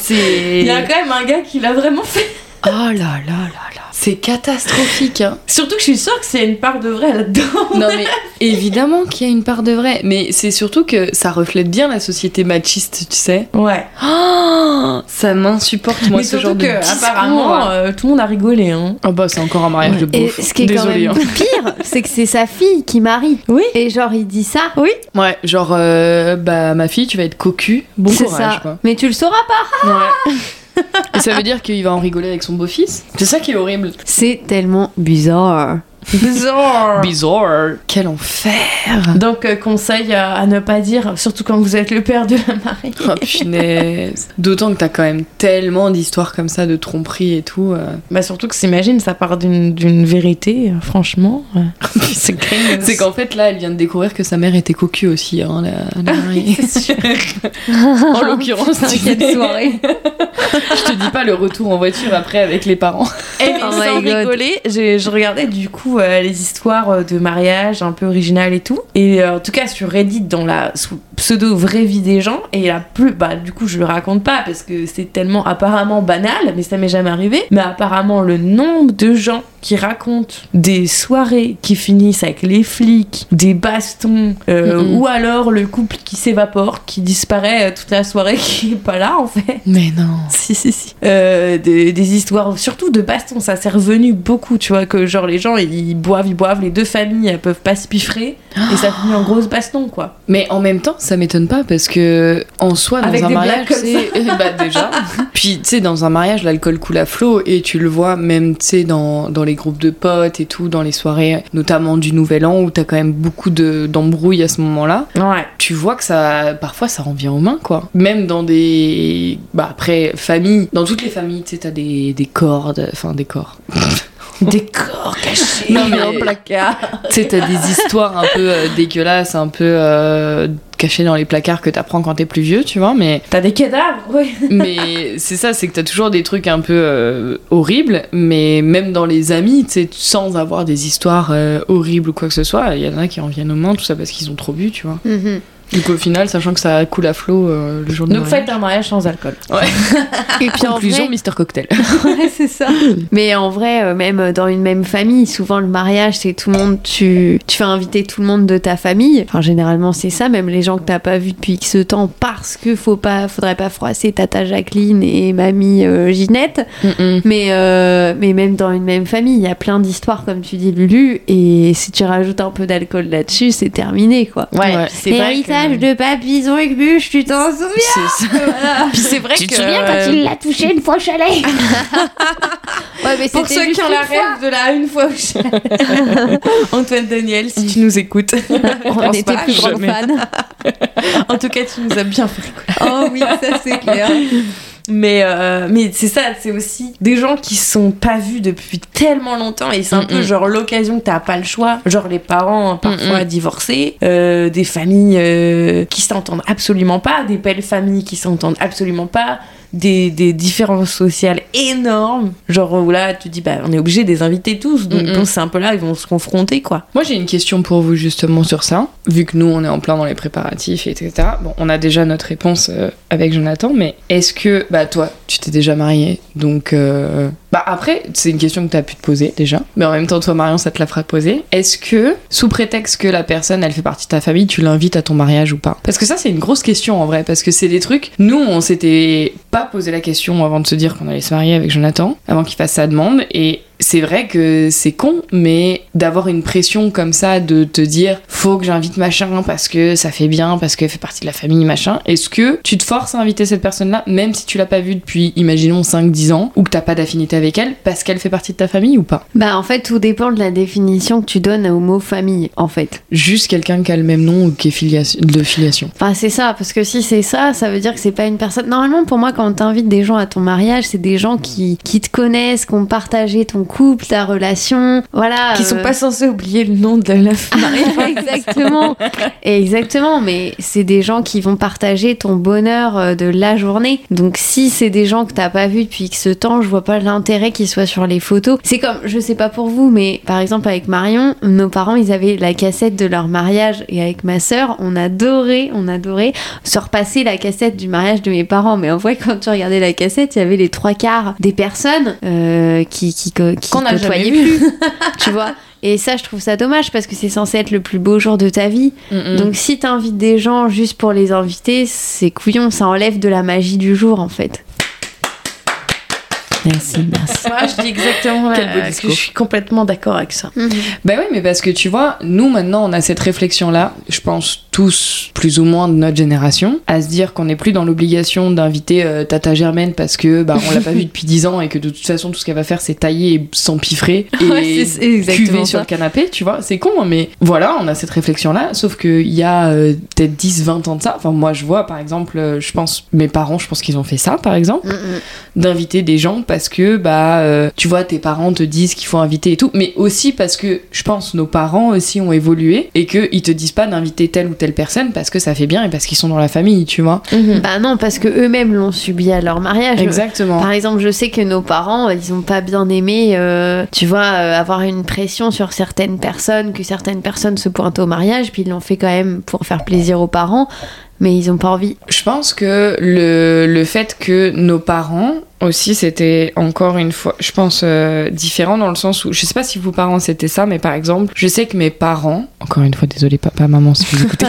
Il y a quand même un gars qui l'a vraiment fait. Oh là là là là. C'est catastrophique, hein. Surtout que je suis sûre que c'est une part de vrai là-dedans. [LAUGHS] Non mais évidemment qu'il y a une part de vrai, mais c'est surtout que ça reflète bien la société machiste, tu sais. Ouais. Oh, ça m'insupporte moi mais ce genre de que, discours. apparemment, euh, tout le monde a rigolé. Hein. Ah bah c'est encore un mariage de Et beauf. ce qui est Désolée, quand hein. pire, c'est que c'est sa fille qui marie. Oui. Et genre, il dit ça. Oui. Ouais, genre euh, bah ma fille, tu vas être cocu. Bon c'est courage ça. quoi. Mais tu le sauras pas. Ouais. Et ça veut dire qu'il va en rigoler avec son beau-fils? C'est ça qui est horrible. C'est tellement bizarre. Bizarre. [LAUGHS] Bizarre. Quel enfer. Donc, euh, conseil à, à ne pas dire, surtout quand vous êtes le père de la mariée. Oh punaise. D'autant que t'as quand même tellement d'histoires comme ça de tromperie et tout. euh. Bah, surtout que s'imagine, ça part d'une d'une vérité, euh, franchement. [LAUGHS] c'est qu'en fait là, elle vient de découvrir que sa mère était cocu aussi, hein, la, la mariée. C'est sûr. [LAUGHS] en l'occurrence, tu sais. soirée. Je te dis pas le retour en voiture après avec les parents. Eh, mais Oh sans my God. rigoler, je regardais du coup euh, les histoires euh, de mariage un peu originales et tout. Et euh, en tout cas sur Reddit, dans la pseudo vraie vie des gens, et la plus, bah du coup je le raconte pas parce que c'est tellement apparemment banal, mais ça m'est jamais arrivé. Mais apparemment le nombre de gens qui racontent des soirées qui finissent avec les flics, des bastons, euh, ou alors le couple qui s'évapore, qui disparaît toute la soirée, [LAUGHS] qui est pas là en fait. Mais non. Si, si, si. Euh, des, des histoires, surtout de baston, ça s'est revenu beaucoup, tu vois, que genre les gens ils boivent, ils boivent, les deux familles elles peuvent pas se piffrer, et ça finit en grosse baston, quoi. Mais en même temps, ça m'étonne pas parce que en soi, dans Avec un mariage, c'est [LAUGHS] bah déjà. Puis tu sais, dans un mariage, l'alcool coule à flot et tu le vois même tu sais dans, dans les groupes de potes et tout, dans les soirées, notamment du Nouvel An où t'as quand même beaucoup de d'embrouilles à ce moment-là. Ouais. Tu vois que ça, parfois, ça revient aux mains quoi. Même dans des, bah après famille, dans toutes les familles, tu sais, t'as des des cordes, enfin des corps. [LAUGHS] [LAUGHS] Des corps cachés Non, mais- dans le placard. Tu sais, t'as des histoires un peu euh, dégueulasses, un peu euh, cachées dans les placards que t'apprends quand t'es plus vieux, tu vois, mais T'as des cadavres, ouais. [LAUGHS] Mais c'est ça, c'est que t'as toujours des trucs un peu euh, horribles, mais même dans les amis, tu sais, sans avoir des histoires horribles ou quoi que ce soit, il y en a qui en viennent aux mains, tout ça parce qu'ils ont trop bu, tu vois. Mhm. Donc au final, sachant que ça coule à flot euh, le jour de Donc mariage. faites un mariage sans alcool. [LAUGHS] Et puis en Conclusion, vrai, Mister Cocktail. [LAUGHS] ouais, c'est ça. Mais en vrai, euh, même dans une même famille, souvent le mariage, c'est tout le monde, tu, tu fais inviter tout le monde de ta famille. Enfin, généralement, c'est ça, même les gens que t'as pas vus depuis X temps, parce que faut pas, faudrait pas froisser tata Jacqueline et mamie euh, Ginette. Mm-mm. Mais, euh, mais même dans une même famille, il y a plein d'histoires, comme tu dis, Lulu, et si tu rajoutes un peu d'alcool là-dessus, c'est terminé, quoi. Ouais, Ouais. c'est vrai que- de papillon et bûche, tu t'en souviens C'est ça. [LAUGHS] Puis c'est vrai Tu que. te souviens quand il l'a touché une fois au chalet [LAUGHS] Ouais, mais Pour ceux qui ont la rêve de la une fois au chalet. [LAUGHS] Antoine Daniel, si tu nous écoutes. On pense était pas, plus grands jamais. fans. En tout cas, tu nous as bien fait Oh oui, ça c'est clair. Mais, euh, mais c'est ça, c'est aussi des gens qui sont pas vus depuis tellement longtemps et c'est un Mm-mm. peu genre l'occasion que t'as pas le choix. Genre les parents hein, parfois divorcés, euh, des familles euh, qui s'entendent absolument pas, des belles familles qui s'entendent absolument pas, des, des différences sociales énormes. Genre où là tu dis bah on est obligé de les inviter tous, donc bon, c'est un peu là ils vont se confronter quoi. Moi j'ai une question pour vous justement sur ça, vu que nous on est en plein dans les préparatifs, etc. Bon, on a déjà notre réponse euh, avec Jonathan, mais est-ce que, bah toi, tu t'es déjà marié, donc... euh, Bah après, c'est une question que t'as pu te poser déjà, mais en même temps toi Marion ça te la fera poser. Est-ce que, sous prétexte que la personne elle fait partie de ta famille, tu l'invites à ton mariage ou pas? Parce que ça c'est une grosse question en vrai, parce que c'est des trucs... Nous on s'était pas posé la question avant de se dire qu'on allait se marier avec Jonathan, avant qu'il fasse sa demande, et c'est vrai que c'est con, mais d'avoir une pression comme ça, de te dire faut que j'invite machin parce que ça fait bien, parce qu'elle fait partie de la famille, machin. Est-ce que tu te forces à inviter cette personne-là, même si tu l'as pas vue depuis, imaginons, 5-10 ans, ou que t'as pas d'affinité avec elle, parce qu'elle fait partie de ta famille ou pas? Bah en fait, tout dépend de la définition que tu donnes au mot famille, en fait. Juste quelqu'un qui a le même nom ou qui est filiation, de filiation. Enfin, c'est ça, parce que si c'est ça, ça veut dire que c'est pas une personne. Normalement, pour moi, quand t'invites des gens à ton mariage, c'est des gens qui, qui te connaissent, qui ont partagé ton couple, ta relation, voilà. Qui sont euh, pas censés oublier le nom de la mariée. [LAUGHS] exactement. Exactement, mais c'est des gens qui vont partager ton bonheur euh, de la journée. Donc si c'est des gens que t'as pas vu depuis ce temps, je vois pas l'intérêt qu'ils soient sur les photos. C'est comme, je sais pas pour vous, mais par exemple avec Marion, nos parents, ils avaient la cassette de leur mariage et avec ma sœur, on adorait, on adorait se repasser la cassette du mariage de mes parents. Mais en vrai, quand tu regardais la cassette, il y avait les trois quarts des personnes euh, qui, qui Qu'on vu. plus. [LAUGHS] tu vois et ça, je trouve ça dommage parce que c'est censé être le plus beau jour de ta vie. Donc si t'invites des gens juste pour les inviter, c'est couillon, ça enlève de la magie du jour en fait. Merci, merci. Moi, je dis exactement la- que je suis complètement d'accord avec ça. Bah oui, mais parce que tu vois, nous maintenant, on a cette réflexion-là, je pense tous, plus ou moins de notre génération, à se dire qu'on n'est plus dans l'obligation d'inviter euh, Tata Germaine parce que bah, on l'a pas vue depuis 10 ans et que de toute façon, tout ce qu'elle va faire, c'est tailler et s'empiffrer [LAUGHS] et Ouais, cuver ça. sur le canapé, tu vois. C'est con, hein, mais voilà, on a cette réflexion-là, sauf qu'il y a euh, peut-être 10, 20 ans de ça. Enfin, moi, je vois, par exemple, euh, je pense, mes parents, je pense qu'ils ont fait ça, par exemple d'inviter des gens parce que bah euh, tu vois tes parents te disent qu'il faut inviter et tout mais aussi parce que je pense nos parents aussi ont évolué et que ils te disent pas d'inviter telle ou telle personne parce que ça fait bien et parce qu'ils sont dans la famille tu vois Bah non, parce que eux-mêmes l'ont subi à leur mariage. exactement Par exemple, je sais que nos parents, ils ont pas bien aimé, euh, tu vois, euh, avoir une pression sur certaines personnes, que certaines personnes se pointent au mariage, puis ils l'ont fait quand même pour faire plaisir aux parents, mais ils ont pas envie. je pense que le, le fait que nos parents aussi c'était encore une fois je pense euh, différent dans le sens où je sais pas si vos parents c'était ça mais par exemple je sais que mes parents encore une fois désolé papa maman si vous écoutez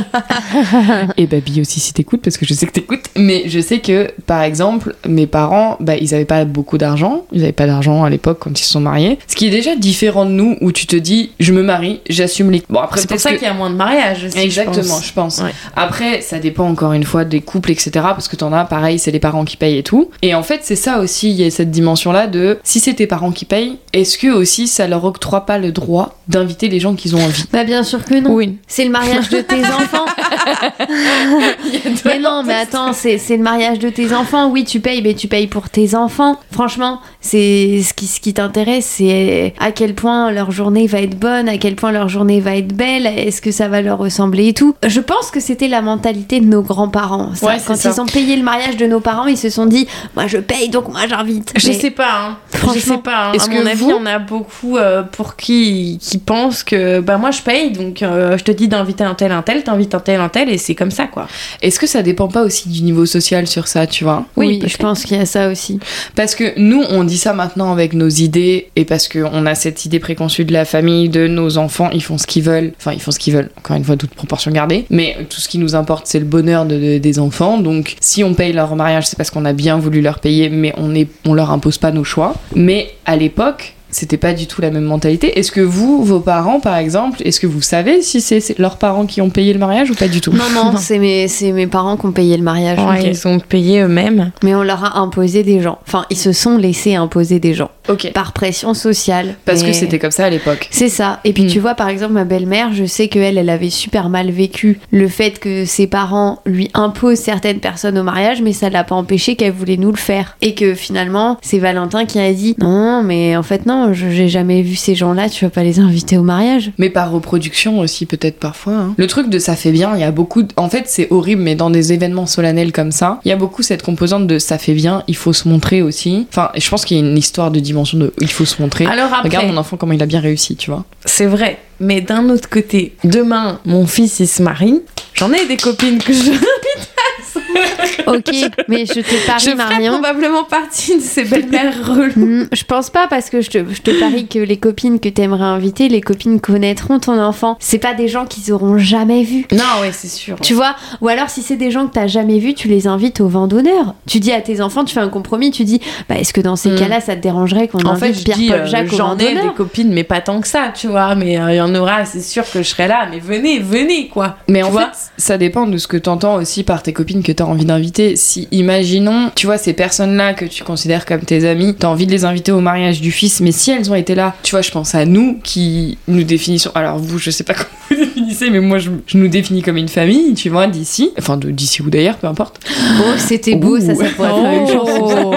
[LAUGHS] et baby aussi si t'écoutes parce que je sais que t'écoutes mais je sais que par exemple mes parents bah ils avaient pas beaucoup d'argent ils avaient pas d'argent à l'époque quand ils se sont mariés ce qui est déjà différent de nous où tu te dis je me marie j'assume les bon après C'est pour ça qu'il y a moins de mariages aussi. Exactement, je pense. Ouais. Après, ça dépend encore une fois des couples, etc. Parce que t'en as, pareil, c'est les parents qui payent et tout. Et en fait, c'est ça aussi, il y a cette dimension-là de si c'est tes parents qui payent, est-ce que aussi ça leur octroie pas le droit d'inviter les gens qu'ils ont envie? Bah bien sûr que non. Oui. C'est le mariage de tes enfants. [LAUGHS] mais non, mais attends, c'est c'est le mariage de tes enfants. Oui, tu payes, mais tu payes pour tes enfants. Franchement, c'est ce qui, ce qui t'intéresse, c'est à quel point leur journée va être bonne, à quel point leur journée va être belle, est-ce que ça va leur ressembler et tout. Je pense que c'était la mentalité de nos grands-parents. ça. Ouais, c'est Quand ça. ils ont payé le mariage de nos parents, ils se sont dit, moi je paye, donc moi j'invite. Je Mais- sais pas, hein. Je sais pas. hein. est-ce À que mon avis, vous- on a beaucoup euh, pour qui qui pensent que bah moi je paye, donc euh, je te dis d'inviter un tel un tel, t'invites un tel un tel et c'est comme ça quoi. Est-ce que ça dépend pas aussi du niveau social sur ça, tu vois? Oui, peut-être. je pense qu'il y a ça aussi. Parce que nous, on dit ça maintenant avec nos idées et parce qu'on a cette idée préconçue de la famille, de nos enfants, ils font ce qu'ils veulent. Enfin, ils font ce qu'ils veulent, encore une fois, toute proportion gardée. Mais tout ce qui nous importe, c'est le bonheur de- de- des enfants. Donc, si on paye leur mariage, c'est parce qu'on a bien voulu leur payer, mais on, est, on leur impose pas nos choix. Mais à l'époque, c'était pas du tout la même mentalité. Est-ce que vous, vos parents, par exemple, est-ce que vous savez si c'est leurs parents qui ont payé le mariage ou pas du tout? Non, non, [LAUGHS] c'est mes, c'est mes parents qui ont payé le mariage. Ouais. Ils ont payé eux-mêmes. Mais on leur a imposé des gens. Enfin, ils se sont laissés imposer des gens. Ok. Par pression sociale. Parce Mais que c'était comme ça à l'époque. C'est ça. Et puis Mm. tu vois, par exemple, ma belle-mère, je sais qu'elle, elle avait super mal vécu le fait que ses parents lui imposent certaines personnes au mariage, mais ça l'a pas empêché qu'elle voulait nous le faire. Et que finalement, c'est Valentin qui a dit Non, mais en fait, non, je- j'ai jamais vu ces gens-là, tu vas pas les inviter au mariage. Mais par reproduction aussi, peut-être parfois. hein. Le truc de ça fait bien, il y a beaucoup. de- En fait, c'est horrible, mais dans des événements solennels comme ça, il y a beaucoup cette composante de ça fait bien, il faut se montrer aussi. Enfin, je pense qu'il y a une histoire de dimension de il faut se montrer. Alors après, Regarde mon enfant comment il a bien réussi, tu vois. c'est vrai. Mais d'un autre côté, demain, mon fils il se marie. J'en ai des copines que je. [LAUGHS] [LAUGHS] Ok, mais je te je parie, ferai Marion. probablement partie de ces belles-mères reloues. Hmm, Je pense pas parce que je te, je te parie que les copines que t'aimerais inviter, les copines connaîtront ton enfant. C'est pas des gens qu'ils auront jamais vus. Non, ouais, c'est sûr. Tu vois Ou alors si c'est des gens que t'as jamais vus, tu les invites au vent d'honneur. Tu dis à tes enfants, tu fais un compromis, tu dis, bah est-ce que dans ces Mm. cas-là, ça te dérangerait qu'on En invite je Pierre-Paul euh, Jacques au vent j'en ai des d'honneur copines, mais pas tant que ça, tu vois. Mais euh, il y en aura, c'est sûr que je serai là. Mais venez, venez, quoi. Mais Tu en vois fait, ça dépend de ce que t'entends aussi par tes copines que t'as envie d'inviter. Si, imaginons, tu vois, ces personnes-là que tu considères comme tes amis, t'as envie de les inviter au mariage du fils, mais si elles ont été là, tu vois, je pense à nous qui nous définissons. Alors vous, je sais pas [LAUGHS] comment vous définissez, mais moi, je, je nous définis comme une famille, tu vois, d'ici. Enfin, d'ici ou d'ailleurs, peu importe. Oh, c'était beau, ça, ça pourrait une Oh. chanson.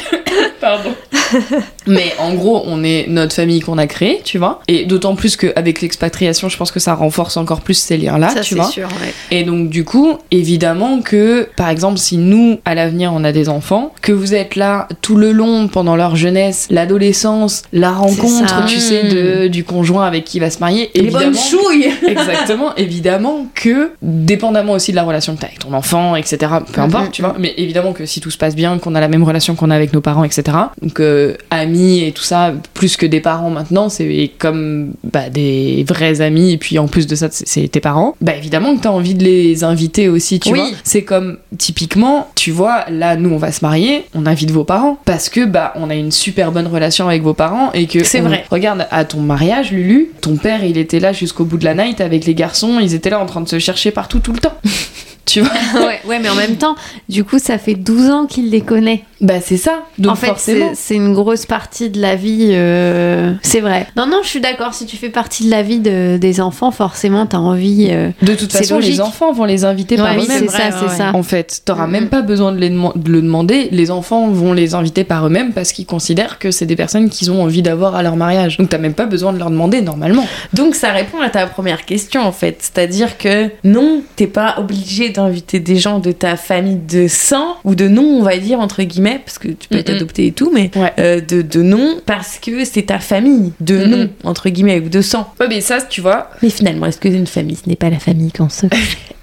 [LAUGHS] Pardon. [LAUGHS] Mais en gros, on est notre famille qu'on a créée, tu vois. Et d'autant plus qu'avec l'expatriation, je pense que ça renforce encore plus ces liens-là, Ça, tu vois. sûr, ouais. Et donc du coup, évidemment que, par exemple, si nous, à l'avenir, on a des enfants, que vous êtes là tout le long pendant leur jeunesse, l'adolescence, la rencontre, tu sais, de, du conjoint avec qui il va se marier, Les bonnes évidemment. chouilles [LAUGHS] [LAUGHS] Exactement, évidemment que, dépendamment aussi de la relation que tu as avec ton enfant, etc., peu Mhm, importe, tu vois, mais évidemment que si tout se passe bien, qu'on a la même relation qu'on a avec nos parents, etc., donc euh, amis et tout ça, plus que des parents maintenant, c'est comme bah, des vrais amis, et puis en plus de ça, c'est- tes parents, bah évidemment que tu as envie de les inviter aussi, tu Oui. vois. C'est comme, typiquement, tu vois, là, nous, on va se marier, on invite vos parents, parce que, bah, on a une super bonne relation avec vos parents, et que... C'est vrai. Regarde, à ton mariage, Lulu, ton père, il était là jusqu'au bout de la night avec les garçons, ils étaient là en train de se chercher partout tout le temps. [LAUGHS] tu vois [LAUGHS] ouais, ouais, mais en même temps, du coup, ça fait 12 ans qu'il les connaît. Bah c'est ça. Donc en fait, forcément. c'est une grosse partie de la vie. euh, C'est vrai. Non, non, je suis d'accord. Si tu fais partie de la vie de- des enfants, forcément, t'as envie. euh, De toute façon, logique. les enfants vont les inviter par oui, eux-mêmes. c'est ça, c'est ouais. ça. En fait, t'auras Mhm. même pas besoin de, les de le demander. Les enfants vont les inviter par eux-mêmes parce qu'ils considèrent que c'est des personnes qu'ils ont envie d'avoir à leur mariage. Donc t'as même pas besoin de leur demander normalement. Donc ça répond à ta première question en fait, c'est-à-dire que non, t'es pas obligé d'inviter des gens de ta famille de sang ou de nom, on va dire entre guillemets, parce que tu peux être adopté et tout, mais Ouais. euh, de, de nom parce que c'est ta famille de nom entre guillemets ou de sang. Ouais, mais ça, tu vois. Mais finalement, est-ce que une famille, ce n'est pas la famille qu'on se [LAUGHS]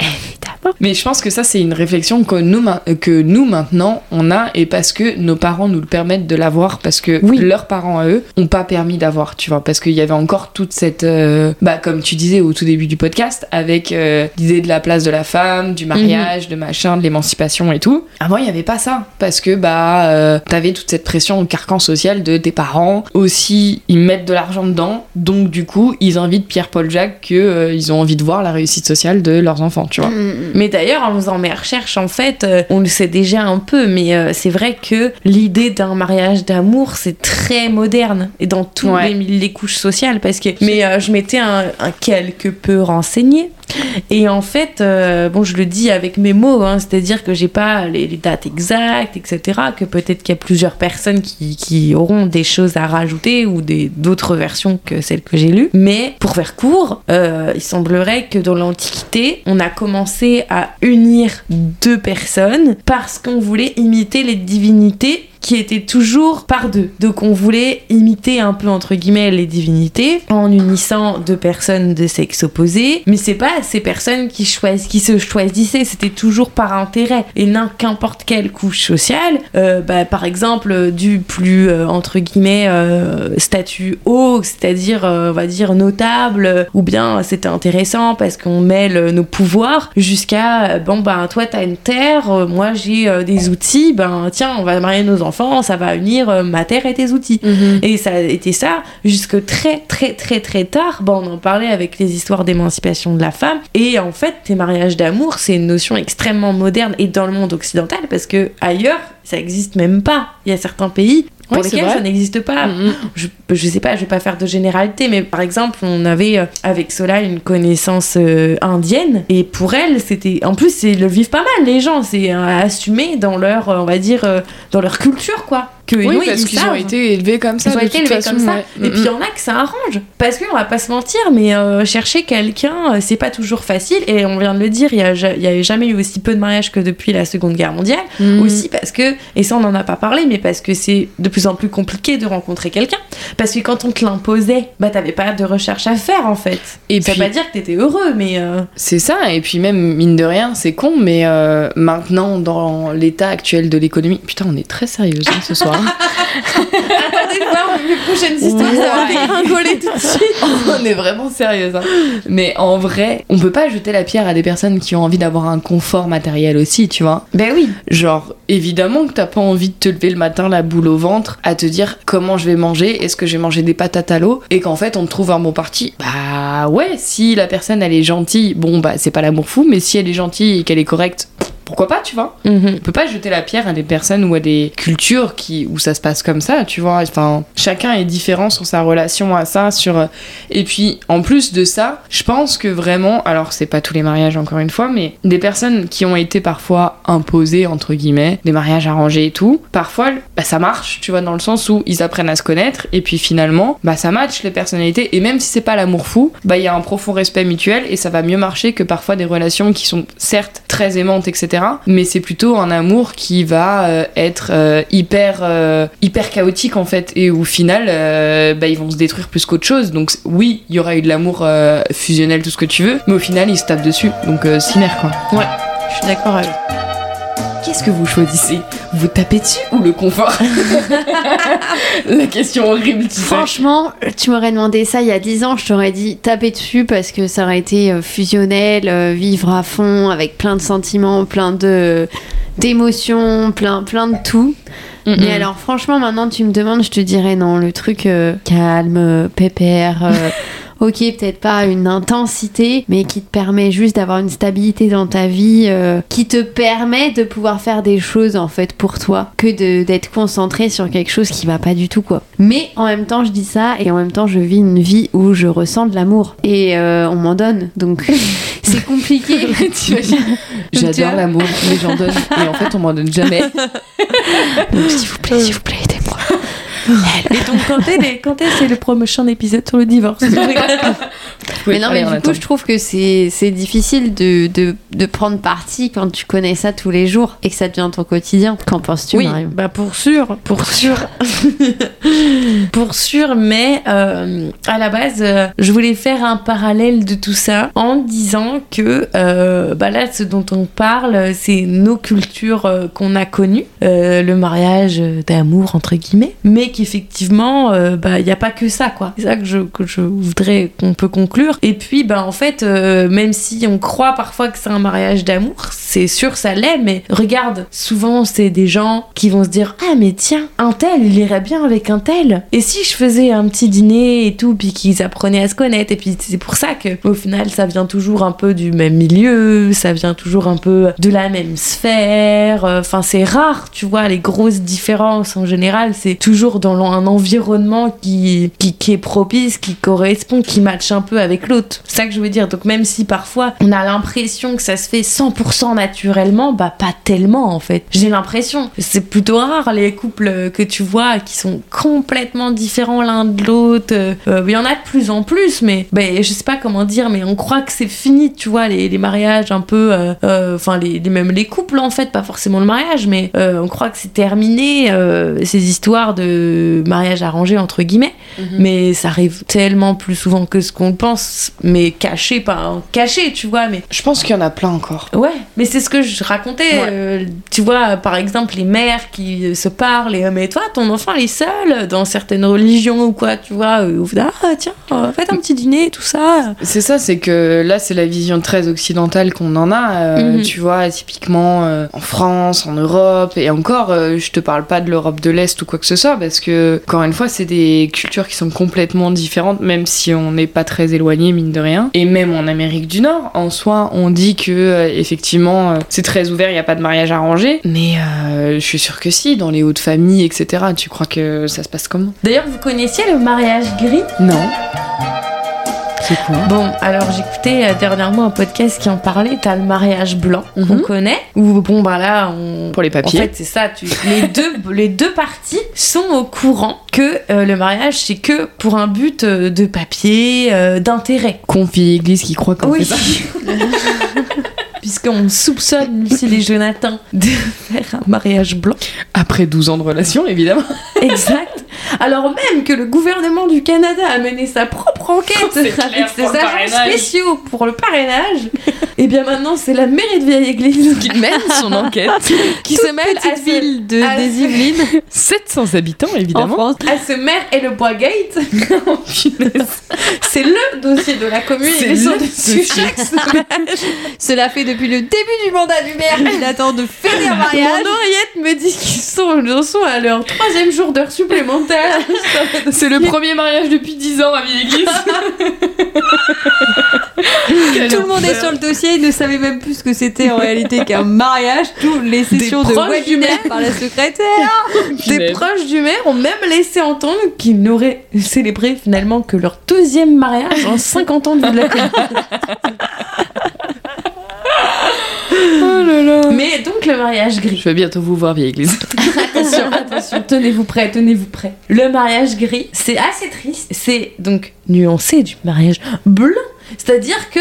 Mais je pense que ça, c'est une réflexion que nous, ma- que nous maintenant, on a et parce que nos parents nous le permettent de l'avoir parce que Oui. leurs parents à eux ont pas permis d'avoir, tu vois. Parce qu'il y avait encore toute cette. euh, bah, comme tu disais au tout début du podcast, avec euh, l'idée de la place de la femme, du mariage, de machin, de l'émancipation et tout. Avant, il y avait pas ça. Parce que, bah, euh, t'avais toute cette pression au carcan social de tes parents. Aussi, ils mettent de l'argent dedans. Donc, du coup, ils invitent Pierre-Paul Jacques que euh, ils ont envie de voir la réussite sociale de leurs enfants, tu vois. mm, Mais d'ailleurs, en faisant mes recherches, en fait, euh, on le sait déjà un peu, mais euh, c'est vrai que l'idée d'un mariage d'amour, c'est très moderne et dans toutes Ouais. les, les couches sociales. Parce que, mais euh, je m'étais un, un quelque peu renseignée. Et en fait, euh, bon, je le dis avec mes mots, hein, c'est-à-dire que j'ai pas les, les dates exactes, etc. Que peut-être qu'il y a plusieurs personnes qui, qui auront des choses à rajouter ou d'autres versions que celles que j'ai lues. Mais pour faire court, euh, il semblerait que dans l'Antiquité, on a commencé à unir deux personnes parce qu'on voulait imiter les divinités qui étaient toujours par deux. Donc on voulait imiter un peu entre guillemets les divinités en unissant deux personnes de sexe opposé, mais c'est pas ces personnes qui choisissent, qui se choisissaient, c'était toujours par intérêt et non qu'importe quelle couche sociale. Euh, bah, par exemple du plus euh, entre guillemets euh, statut haut, c'est-à-dire on va dire notable, ou bien c'était intéressant parce qu'on mêle nos pouvoirs jusqu'à bon ben toi t'as une terre, moi j'ai des outils, ben tiens on va marier nos enfants, ça va unir euh, ma terre et tes outils. Et ça a été ça jusque très très très très tard. Bon, on en parlait avec les histoires d'émancipation de la femme. Et en fait, les mariages d'amour, c'est une notion extrêmement moderne et dans le monde occidental parce que ailleurs, ça existe même pas. Il y a certains pays pour lesquels ça n'existe pas. Mhm. Je, je sais pas, je vais pas faire de généralité, mais par exemple, on avait euh, avec Sola une connaissance euh, indienne et pour elle, c'était. En plus, ils le vivent pas mal, les gens. C'est euh, assumé dans leur, on va dire, dans leur culture, quoi. Que Oui, parce ils qu'ils ont été élevés comme ça. Ils ont été élevés façon, comme ça. ouais. Et puis il y en a que ça arrange. Parce qu'on va pas se mentir, mais euh, chercher quelqu'un, euh, c'est pas toujours facile. Et on vient de le dire, il y y a jamais eu aussi peu de mariages que depuis la Seconde Guerre mondiale. Mhm. Aussi parce que, et ça on en a pas parlé, mais parce que c'est de plus en plus compliqué de rencontrer quelqu'un. Parce que quand on te l'imposait, bah t'avais pas de recherche à faire en fait. Et ça puis- veut pas dire que t'étais heureux, mais. euh, C'est ça, et puis même, mine de rien, c'est con, mais euh, maintenant, dans l'état actuel de l'économie... Putain, on est très sérieuse hein, ce soir. Attendez de voir mes prochaines histoires, ça va dégringoler tout de suite. [LAUGHS] on est vraiment sérieuse. hein. Mais en vrai, on peut pas jeter la pierre à des personnes qui ont envie d'avoir un confort matériel aussi, tu vois. Ben oui. Genre, évidemment que t'as pas envie de te lever le matin la boule au ventre à te dire comment je vais manger, est-ce que je vais manger des patates à l'eau, et qu'en fait on te trouve un bon parti. Bah ouais, si la personne elle est gentille, bon bah c'est pas l'amour fou, mais si elle est gentille et qu'elle est correcte, pourquoi pas, tu vois Mhm. On peut pas jeter la pierre à des personnes ou à des cultures qui, où ça se passe comme ça, tu vois. Enfin, chacun est différent sur sa relation à ça, sur. Et puis, en plus de ça, je pense que vraiment, alors c'est pas tous les mariages encore une fois, mais des personnes qui ont été parfois imposées, entre guillemets, des mariages arrangés et tout, parfois, bah, ça marche, tu vois, dans le sens où ils apprennent à se connaître et puis finalement, bah, ça match les personnalités et même si c'est pas l'amour fou, bah, il y a un profond respect mutuel et ça va mieux marcher que parfois des relations qui sont certes très aimantes, etc. Mais c'est plutôt un amour qui va euh, être euh, hyper, euh, hyper chaotique en fait et au final, bah, ils vont se détruire plus qu'autre chose. Donc oui, il y aura eu de l'amour fusionnel, tout ce que tu veux, mais au final, ils se tapent dessus. Donc cinér quoi. Je suis d'accord avec. Qu'est-ce que vous choisissez? Vous tapez dessus ou le confort? [LAUGHS] La question horrible, tu sais. Franchement, tu m'aurais demandé ça il y a 10 ans, je t'aurais dit taper dessus parce que ça aurait été euh, fusionnel, euh, vivre à fond avec plein de sentiments, plein de d'émotions, plein plein de tout. Mm, Mais mm. alors franchement, maintenant tu me demandes, je te dirais non, le truc euh, calme, pépère. euh, [LAUGHS] Ok, peut-être pas une intensité, mais qui te permet juste d'avoir une stabilité dans ta vie, euh, qui te permet de pouvoir faire des choses en fait pour toi, que de- d'être concentré sur quelque chose qui va pas du tout quoi. Mais en même temps, je dis ça et en même temps, je vis une vie où je ressens de l'amour et euh, on m'en donne, donc [LAUGHS] c'est compliqué. [LAUGHS] T'imagines Tu vois J'adore l'amour, mais j'en donne. Et en fait, on m'en donne jamais. [LAUGHS] Donc s'il vous plaît, s'il vous plaît. [LAUGHS] Et donc, quand est, quand est c'est le prochain épisode sur le divorce [LAUGHS] Oui, mais non, allez, mais du attend. coup, je trouve que c'est c'est difficile de, de, de prendre parti quand tu connais ça tous les jours et que ça devient ton quotidien. Qu'en penses-tu, Oui, Marion bah pour sûr, pour sûr, [LAUGHS] pour sûr. Mais euh, à la base, euh, je voulais faire un parallèle de tout ça en disant que euh, bah là, ce dont on parle, c'est nos cultures euh, qu'on a connues, euh, le mariage d'amour entre guillemets, mais qu'effectivement, euh, bah il n'y a pas que ça, quoi. C'est ça que je que je voudrais qu'on peut conclure. Et puis, bah en fait, euh, même si on croit parfois que c'est un mariage d'amour, c'est sûr, ça l'est, mais regarde, souvent c'est des gens qui vont se dire Ah, mais tiens, un tel, il irait bien avec un tel. Et si je faisais un petit dîner et tout, puis qu'ils apprenaient à se connaître, et puis c'est pour ça que au final, ça vient toujours un peu du même milieu, ça vient toujours un peu de la même sphère. euh, Enfin, c'est rare, tu vois, les grosses différences en général, c'est toujours dans un environnement qui, qui, qui est propice, qui correspond, qui matche un peu avec l'autre. C'est ça que je veux dire. Donc, même si parfois on a l'impression que ça se fait 100% naturellement, bah, pas tellement en fait. J'ai l'impression. C'est plutôt rare les couples que tu vois qui sont complètement différents l'un de l'autre. Euh, Il y en a de plus en plus, mais ben, je sais pas comment dire, mais on croit que c'est fini, tu vois, les, les mariages un peu. euh, euh, Enfin, les, même les couples en fait, pas forcément le mariage, mais on croit que c'est terminé, ces histoires de mariage arrangé entre guillemets. Mais ça arrive tellement plus souvent que ce qu'on pense, mais caché, pas caché, tu vois, mais Je pense qu'il y en a plein encore. Ouais, mais c'est ce que je racontais. Ouais. euh, tu vois, par exemple, les mères qui se parlent et mais toi, ton enfant, il est seul dans certaines religions ou quoi, tu vois. euh, ou, ah, tiens, euh, faites un petit dîner, tout ça. C'est ça, c'est que là, c'est la vision très occidentale qu'on en a. euh, Mhm. Tu vois, typiquement euh, en France, en Europe, et encore, je te parle pas de l'Europe de l'Est ou quoi que ce soit, parce que, encore une fois, c'est des cultures qui sont complètement différentes, même si on n'est pas très éloigné, mine de rien. Et même en Amérique du Nord, en soi, on dit que, euh, effectivement, euh, c'est très ouvert, il n'y a pas de mariage arrangé. Mais euh, je suis sûre que si, dans les hautes familles, etc., tu crois que ça se passe comment? D'ailleurs, vous connaissiez le mariage gris? Non. C'est quoi Bon, alors j'écoutais euh, dernièrement un podcast qui en parlait. T'as le mariage blanc qu'on Mhm. connaît, où bon bah là on Pour les En papiers. fait, c'est ça. Tu... Les, deux, [LAUGHS] les deux parties sont au courant que euh, le mariage, c'est que pour un but euh, de papier, euh, d'intérêt. Confie église qui croit qu'on fait ça. [LAUGHS] [LAUGHS] Puisqu'on soupçonne Lucille et Jonathan de faire un mariage blanc. Après 12 ans de relation, évidemment. Exact. Alors même que le gouvernement du Canada a mené sa propre enquête [LAUGHS] avec ses pour le agents parrainage. spéciaux pour le parrainage, et bien maintenant c'est la mairie de Vieille Église [LAUGHS] Qui mène son enquête. [LAUGHS] qui se mêle à ce- ville de, à- des Yvelines 700 habitants, en évidemment. France. à ce maire et le bois gate. C'est le dossier de la commune. C'est Ils sont le dessus dossier. Cela fait depuis le début du mandat du maire qu'il attend de faire un mariage. Mon oreillette me dit qu'ils sont, en sont à leur troisième jour d'heure supplémentaire. [LAUGHS] C'est le premier mariage depuis 10 ans à Vieille Église. [LAUGHS] Tout le monde est sur le dossier, ils ne savaient même plus ce que c'était en [LAUGHS] réalité qu'un mariage. Toutes les sessions de proches du webinaire maire. par la secrétaire. Des proches du maire ont même laissé entendre qu'ils n'auraient célébré finalement que leur deuxième mariage en 50 ans de vie de la commune. Oh là là. Mais donc le mariage gris. Je vais bientôt vous voir, vieille église. attention, tenez-vous prêts, tenez-vous prêts. Le mariage gris, c'est assez triste. C'est donc nuancé du mariage blanc. C'est-à-dire que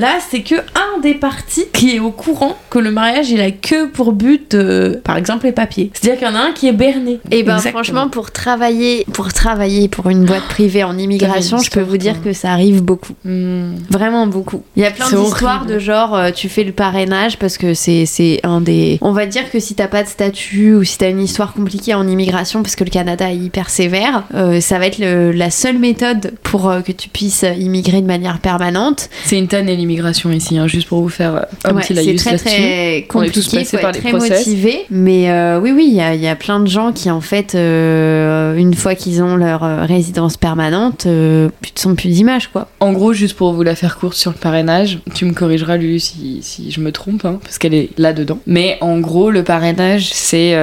là, c'est que un des partis qui est au courant que le mariage, il a que pour but, euh, par exemple, les papiers. C'est-à-dire qu'il y en a un qui est berné. Et ben Exactement. franchement pour travailler pour travailler pour une boîte privée en immigration, je peux vous dire que ça arrive beaucoup. Hmm. Vraiment beaucoup. Il y a plein d'histoires de genre euh, tu fais le parrainage parce que c'est un des on va dire que si t'as pas de statut ou si t'as une histoire compliquée en immigration parce que le Canada est hyper sévère, euh, ça va être le- la seule méthode pour euh, que tu puisses immigrer de manière permanente. C'est une tannée l'immigration ici, hein, juste pour vous faire euh, un Ouais, petit c'est laïus très là-dessus. très On est tous compliqué, faut par être très process. motivé. Mais euh, oui, oui, il y a, il y a plein de gens qui en fait, euh, une fois qu'ils ont leur résidence permanente, euh, plus de son plus d'image quoi. En gros, juste pour vous la faire courte sur le parrainage, tu me corrigeras, Lulu, si, si je me trompe, hein, parce qu'elle est là-dedans. Mais en gros, le parrainage, c'est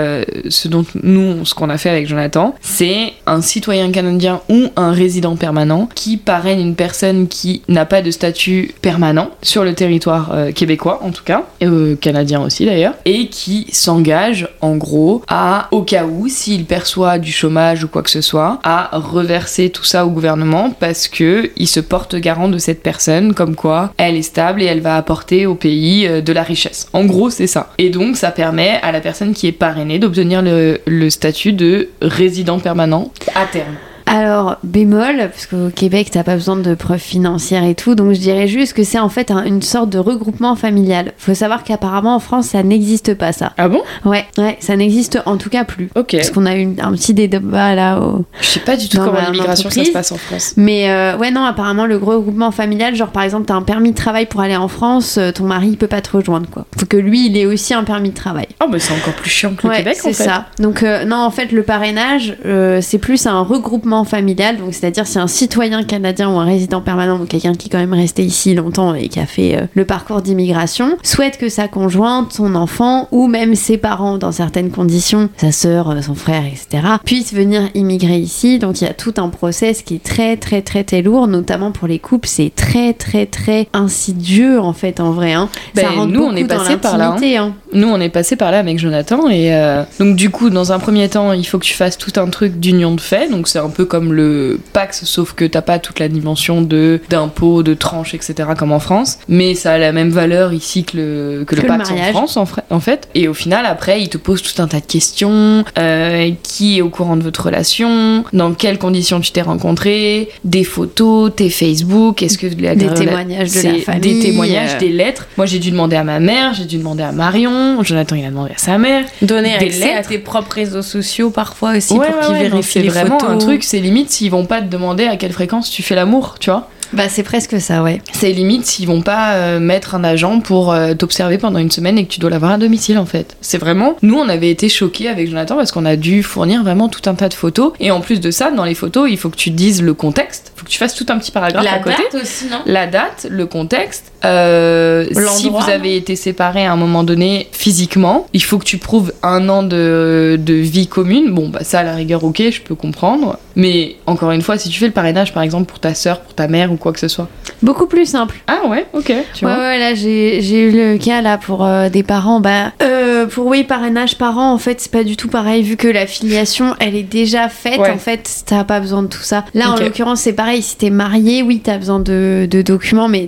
ce dont nous, ce qu'on a fait avec Jonathan, c'est un citoyen canadien ou un résident permanent qui parraine une personne qui n'a pas de statut permanent sur le territoire euh, québécois, en tout cas, et euh, canadien aussi d'ailleurs, et qui s'engage, en gros, à, au cas où, s'il perçoit du chômage ou quoi que ce soit, à reverser tout ça au gouvernement parce que il se porte garant de cette personne, comme quoi elle est stable et elle va apporter au pays euh, de la richesse. En gros, c'est ça. Et donc, ça permet à la personne qui est parrainée d'obtenir le statut de résident permanent à terme. Alors, bémol, parce qu'au Québec, t'as pas besoin de preuves financières et tout, donc je dirais juste que c'est en fait un- une sorte de regroupement familial. Faut savoir qu'apparemment en France, ça n'existe pas ça. Ah bon? Ouais, ouais, ça n'existe en tout cas plus. Ok. Parce qu'on a eu un petit débat là. Au... Je sais pas du tout Dans comment l'immigration ça se passe en France. Mais euh, ouais, non, apparemment, le regroupement familial, genre par exemple, t'as un permis de travail pour aller en France, euh, ton mari il peut pas te rejoindre quoi. Faut que lui, il ait aussi un permis de travail. Oh, mais c'est encore plus chiant que le Ouais, Québec en c'est fait. ça. Donc euh, non, en fait, le parrainage, euh, c'est plus un regroupement familial. Donc c'est-à-dire si un citoyen canadien ou un résident permanent, donc quelqu'un qui est quand même resté ici longtemps et qui a fait euh, le parcours d'immigration, souhaite que sa conjointe, son enfant ou même ses parents, dans certaines conditions, sa sœur, euh, son frère, etc., puissent venir immigrer ici. Donc il y a tout un process qui est très très très très lourd, notamment pour les couples. C'est très très très insidieux en fait en vrai. Hein. Ben, ça rentre nous, on est passé par là, hein. hein. Nous, on est passé par là avec Jonathan et euh, donc du coup, dans un premier temps, il faut que tu fasses tout un truc d'union de fait. Donc c'est un peu comme le Pax, sauf que t'as pas toute la dimension de d'impôts, de tranches, etc. comme en France. Mais ça a la même valeur ici que le que, le Que le Pax en. France, en, fait. Et au final, après, il te pose tout un tas de questions. euh, qui est au courant de votre relation Dans quelles conditions tu t'es rencontrés Des photos, tes Facebook Est-ce que la- Des témoignages de la famille, Des témoignages, euh. des lettres. Moi, j'ai dû demander à ma mère, j'ai dû demander à Marion. Jonathan, il a demandé à sa mère. Donner Des accès à lettres. tes propres réseaux sociaux parfois aussi Ouais, pour ouais, qu'ils ouais, vérifient les vraiment photos. un truc, c'est limite s'ils vont pas te demander à quelle fréquence tu fais l'amour, tu vois. Bah c'est presque ça, ouais. C'est limite s'ils vont pas euh, mettre un agent pour euh, t'observer pendant une semaine et que tu dois l'avoir à domicile en fait. C'est vraiment. Nous on avait été choqués avec Jonathan parce qu'on a dû fournir vraiment tout un tas de photos et en plus de ça, dans les photos, il faut que tu dises le contexte, il faut que tu fasses tout un petit paragraphe La à côté. date aussi, non? La date, le contexte, euh, si vous avez été séparés à un moment donné physiquement, il faut que tu prouves un an de, de vie commune. Bon, bah ça, à la rigueur, ok, je peux comprendre. Mais encore une fois, si tu fais le parrainage, par exemple, pour ta soeur, pour ta mère ou quoi que ce soit. Beaucoup plus simple. Ah ouais, ok, tu ouais, vois. ouais, là j'ai eu le cas là pour euh, des parents. Bah, euh, pour oui, parrainage parents, en fait, c'est pas du tout pareil vu que la filiation elle est déjà faite. Ouais. En fait, t'as pas besoin de tout ça. Là, en l'occurrence, c'est pareil. Si t'es marié, oui, t'as besoin de, de documents, mais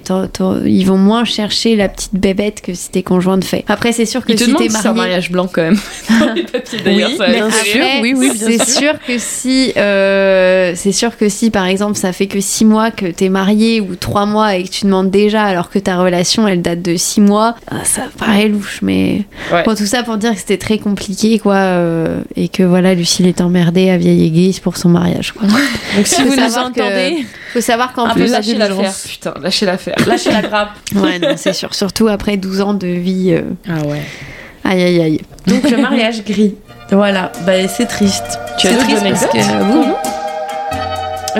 ils vont moins chercher la petite bébête que si t'es conjointe fait. Après, c'est sûr que Il te si t'es si c'est un marié. mariage blanc quand même. [LAUGHS] Dans les papiers d'ailleurs, Oui, ça Mais a bien sûr, oui, oui, c'est sûr. sûr que si, euh, c'est sûr que si, par exemple, ça fait que six mois que t'es marié ou trois mois et que tu demandes déjà alors que ta relation elle date de six mois, ah, ça paraît louche. Mais Ouais. bon, tout ça pour dire que c'était très compliqué, quoi, euh, et que voilà, Lucille est emmerdée à vieille église pour son mariage. Quoi. Donc si Faut vous nous savoir que- entendez, Faut savoir qu'en Un plus, Lâchez l'affaire, putain, lâchez l'affaire. lâchez la grappe. Ouais, non, c'est sûr, surtout après 12 ans de vie. euh, Ah ouais. Aïe aïe aïe. Donc le mariage gris. Voilà, bah c'est triste. Tu as triste parce que, oui.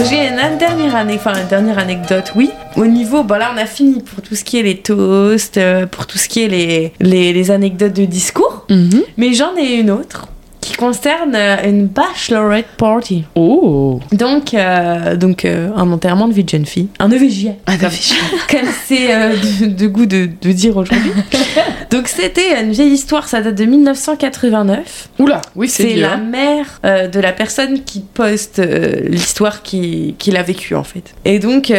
J'ai une dernière année, enfin une dernière anecdote, oui. Au niveau, bon là on a fini pour tout ce qui est les toasts, euh, pour tout ce qui est les, les, les anecdotes de discours. Mhm. Mais j'en ai une autre qui concerne euh, une bachelorette party. Oh Donc, euh, donc euh, un enterrement de vie de jeune fille. Un EVJ. Un comme, comme c'est euh, de, de goût de, de dire aujourd'hui. [LAUGHS] donc c'était une vieille histoire, ça date de 1989. Oula, oui, c'est C'est la mère euh, de la personne qui poste l'histoire qui- qu'il a vécue en fait. Et donc,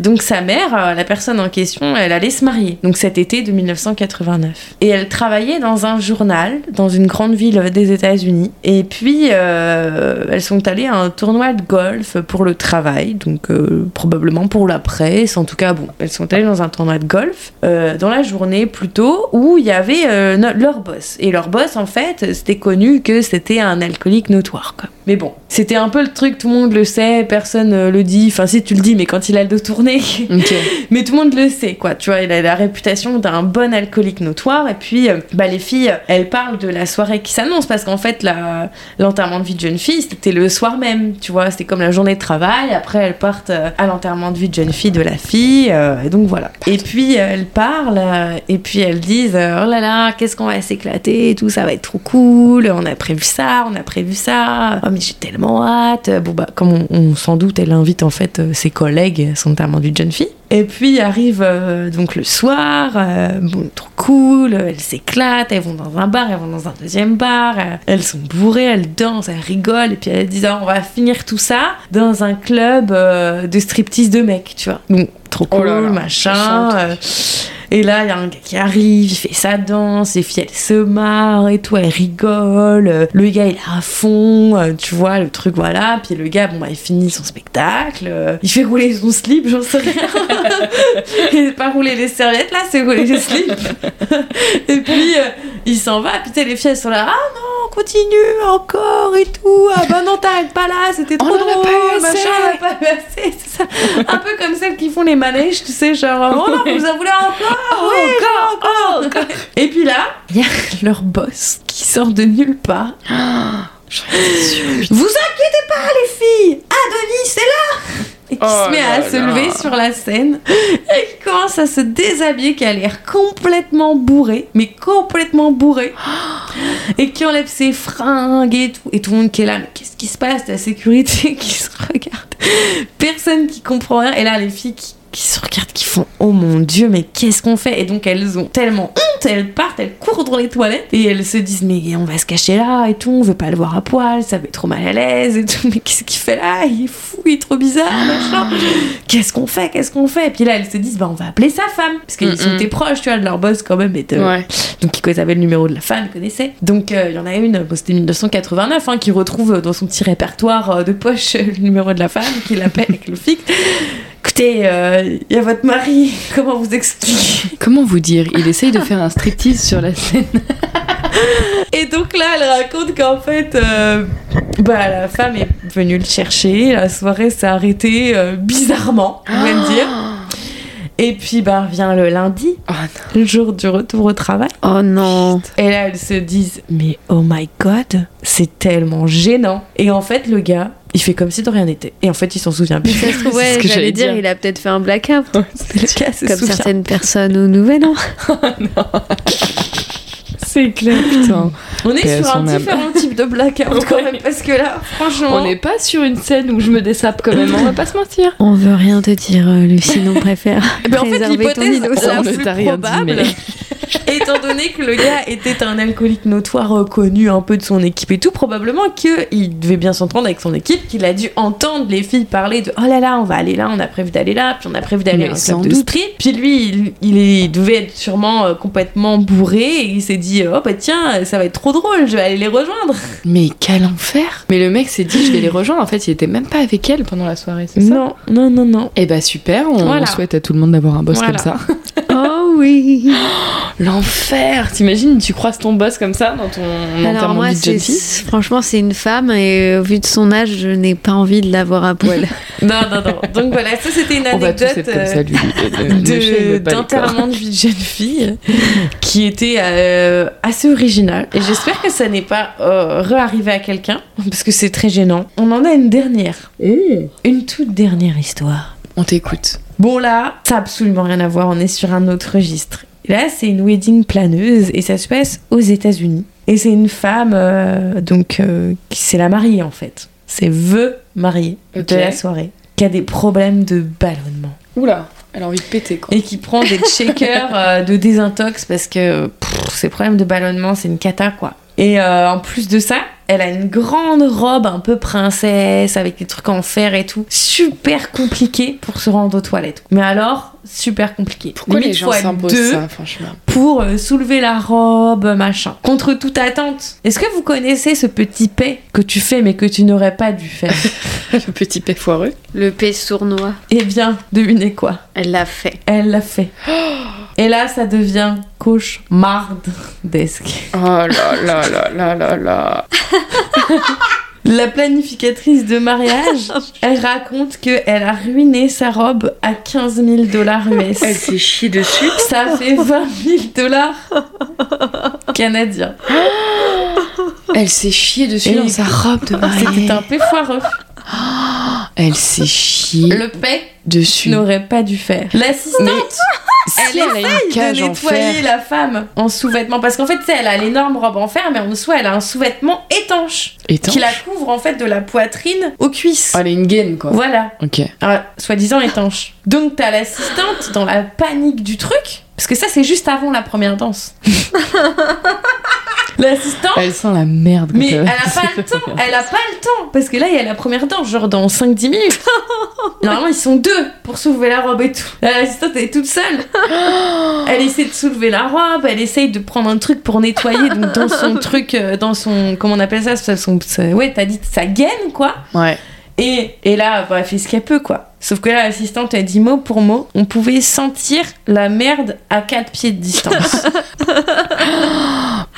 donc sa mère, la personne en question, elle allait se marier. Donc cet été de 1989. Et elle travaillait dans un journal dans une grande ville des États-Unis. Et puis euh, elles sont allées à un tournoi de golf pour le travail, donc euh, probablement pour la presse. En tout cas, bon, elles sont allées dans un tournoi de golf euh, dans la journée plutôt où il y avait leur boss. Et leur boss, en fait, c'était connu que c'était un alcoolique notoire. Quoi. Mais bon, c'était un peu le truc, tout le monde le sait, personne euh, le dit. Enfin, si tu le dis, mais quand il a le dos tourné. [LAUGHS] Mais tout le monde le sait, quoi. Tu vois, il a la réputation d'un bon alcoolique notoire. Et puis, euh, bah, les filles, elles parlent de la soirée qui s'annonce parce qu'en fait, la- l'enterrement de vie de jeune fille, c'était le soir même. Tu vois, c'était comme la journée de travail. Après, elles partent euh, à l'enterrement de vie de jeune fille de la fille. euh, et donc voilà. Et puis, elles parlent et puis elles disent Oh là là, qu'est-ce qu'on va s'éclater et tout, ça va être trop cool. On a prévu ça, on a prévu ça. Oh, mais j'ai tellement hâte. Bon, bah, comme on, s'en doute, elle invite en fait euh, ses collègues son vie de jeune fille. Et puis arrive euh, donc le soir, euh, bon, trop cool, elles s'éclatent, elles vont dans un bar, elles vont dans un deuxième bar, elles sont bourrées, elles dansent, elles rigolent, et puis elles disent Ah, on va finir tout ça dans un club de striptease de mecs, tu vois. Trop Oh cool, là là, machin. euh, et là, il y a un gars qui arrive, il fait sa danse, les filles, elles se marrent et tout, elles rigolent. euh, Le gars, il est à fond, euh, tu vois, le truc, voilà. Puis le gars, bon, bah, il finit son spectacle, il fait rouler son slip, j'en sais rien. [LAUGHS] il pas rouler les serviettes, là, c'est rouler le slip. [LAUGHS] et puis, euh, il s'en va, puis les filles, elles sont là, ah non, continue encore et tout. Ah bah non, t'arrêtes pas là, c'était trop On en a drôle, machin, on a pas eu assez, c'est ça. Un peu comme celles qui font les manèges, tu sais, genre, oh non, vous en voulez encore? [LAUGHS] Oui, encore, encore. Et puis là, il y a leur boss qui sort de nulle part. [GASPS] Vous inquiétez pas, les filles Adonis, c'est là Et qui Oh se met à se là. lever sur la scène et qui commence à se déshabiller, qui a l'air complètement bourré, mais complètement bourré, [GASPS] et qui enlève ses fringues et tout. Et tout le monde qui est là, mais qu'est-ce qui se passe? La sécurité [LAUGHS] qui se regarde. Personne qui comprend rien. Et là, les filles qui, qui se regardent, qui font Oh mon dieu, mais qu'est-ce qu'on fait? Et donc elles ont tellement honte, elles partent, elles courent dans les toilettes et elles se disent Mais on va se cacher là et tout, on veut pas le voir à poil, ça va être trop mal à l'aise et tout. [LAUGHS] Mais qu'est-ce qu'il fait là? Il est fou, il est trop bizarre, machin. Qu'est-ce qu'on fait? Qu'est-ce qu'on fait? Et puis là, elles se disent Bah on va appeler sa femme. Parce qu'ils Mm-mm. étaient proches, tu vois, de leur boss quand même. Et de- Ouais. donc ils avaient le numéro de la femme, ils connaissaient. Donc euh, il y en a une, bon, c'était 1989, hein, qui retrouve dans son petit répertoire euh, de poche [LAUGHS] le numéro de la femme, qui l'appelle avec le fixe. Écoutez, euh, il y a votre mari, [LAUGHS] comment vous expliquer Comment vous dire Il essaye de faire un striptease sur la scène. [LAUGHS] Et donc là, elle raconte qu'en fait, euh, bah, la femme est venue le chercher, la soirée s'est arrêtée euh, bizarrement, on va le dire. Et puis bah vient le lundi, Oh le jour du retour au travail. Oh non. Et là, elles se disent, mais oh my god, c'est tellement gênant. Et en fait, le gars, il fait comme si de rien n'était. Et en fait, il s'en souvient plus. Ça se trouve, [LAUGHS] C'est ouais, j'allais dire, dire. il a peut-être fait un blackout. le gars se Comme certaines personnes au Nouvel An. [LAUGHS] [LAUGHS] C'est clair, [LAUGHS] putain. On est sur un différent type de blackout quand même, parce que là, franchement. On n'est pas sur une scène où je me dessape quand même, on va pas se mentir. On veut rien te dire, euh, Lucie, on préfère [LAUGHS] Eh ben, en fait, l'hypothèse la plus dit, probable, mais- [LAUGHS] étant donné que le gars était un alcoolique notoire euh, connu un peu de son équipe et tout, probablement qu'il devait bien s'entendre avec son équipe, qu'il a dû entendre les filles parler de oh là là, on va aller là, on a prévu d'aller là, puis on a prévu d'aller à un sans club de doute. street. Puis lui, il, il est- devait être sûrement euh, complètement bourré et il s'est dit oh bah tiens, ça va être trop drôle, je vais aller les rejoindre. Mais quel enfer Mais le mec s'est dit, je vais les rejoindre. En fait, il était même pas avec elle pendant la soirée, c'est ça? Non, non, non, non. Eh bah super, on, Voilà. on souhaite à tout le monde d'avoir un boss Voilà. comme ça. [LAUGHS] [LAUGHS] Oh oui. [GASPS] L'enfer T'imagines, tu croises ton boss comme ça dans ton Alors enterrement moi, de franchement, c'est une femme et euh, vu de son âge, je n'ai pas envie de l'avoir à poil. [LAUGHS] Non, non, non. Donc voilà, ça c'était une anecdote euh, corps. d'enterrement de vie de jeune fille qui était euh, assez original. Et j'espère que ça n'est pas euh, re-arrivé à quelqu'un parce que c'est très gênant. On en a une dernière. Une toute dernière histoire. On t'écoute. Bon là, ça a absolument rien à voir, on est sur un autre registre. Là, c'est une wedding planeuse et ça se passe aux États-Unis. Et c'est une femme, euh, donc euh, qui- c'est la mariée en fait. C'est veut mariée de la soirée, qui a des problèmes de ballonnement Oula, elle a envie de péter, quoi. et qui prend des [LAUGHS] shakers euh, de désintox parce que pff, ces problèmes de ballonnement, c'est une cata quoi. Et euh, en plus de ça, elle a une grande robe un peu princesse avec des trucs en fer et tout. Super compliqué pour se rendre aux toilettes. Mais alors, super compliqué. Pourquoi Limite les gens fois s'imposent deux ça, franchement pour euh, soulever la robe, machin. Contre toute attente. Est-ce que vous connaissez ce petit paix que tu fais mais que tu n'aurais pas dû faire [LAUGHS] Le petit paix foireux. Le P sournois, Eh bien, devinez quoi? Elle l'a fait. Elle l'a fait. Et là, ça devient cauchemardesque. Oh là là là là là là. La planificatrice de mariage, [LAUGHS] elle raconte qu'elle a ruiné sa robe à 15 000 dollars US. Elle s'est chiée dessus. Ça fait 20 000 dollars canadiens. Elle s'est chiée dessus Et dans sa robe de mariée. C'était un peu foireux. Elle s'est chiée Le paix dessus. n'aurait pas dû faire. L'assistante, [LAUGHS] Si elle, elle a une essaye cage de en nettoyer fer. la femme en sous-vêtements. Parce qu'en fait, elle a l'énorme robe en fer, mais en dessous, elle a un sous-vêtement étanche. Étanche. Qui la couvre en fait de la poitrine aux cuisses. Oh, elle est une gaine, quoi. Voilà. Ok. Ah, soi-disant étanche. Donc t'as l'assistante dans la panique du truc, parce que ça c'est juste avant la première danse. [LAUGHS] L'assistante, Elle sent la merde. mais elle a pas le [LAUGHS] temps, elle a pas le temps, parce que là il y a la première danse, genre dans 5-10 minutes. [LAUGHS] Normalement ils sont deux pour soulever la robe et tout. L'assistante elle est toute seule. [GASPS] Elle essaie de soulever la robe, elle essaye de prendre un truc pour nettoyer donc dans son [LAUGHS] truc, euh, dans son, comment on appelle ça, son, ouais t'as dit sa gaine quoi. Ouais. Et, et là, bah, elle fait ce qu'elle peut, quoi. Sauf que là, l'assistante, elle dit mot pour mot, on pouvait sentir la merde à 4 pieds de distance. [LAUGHS]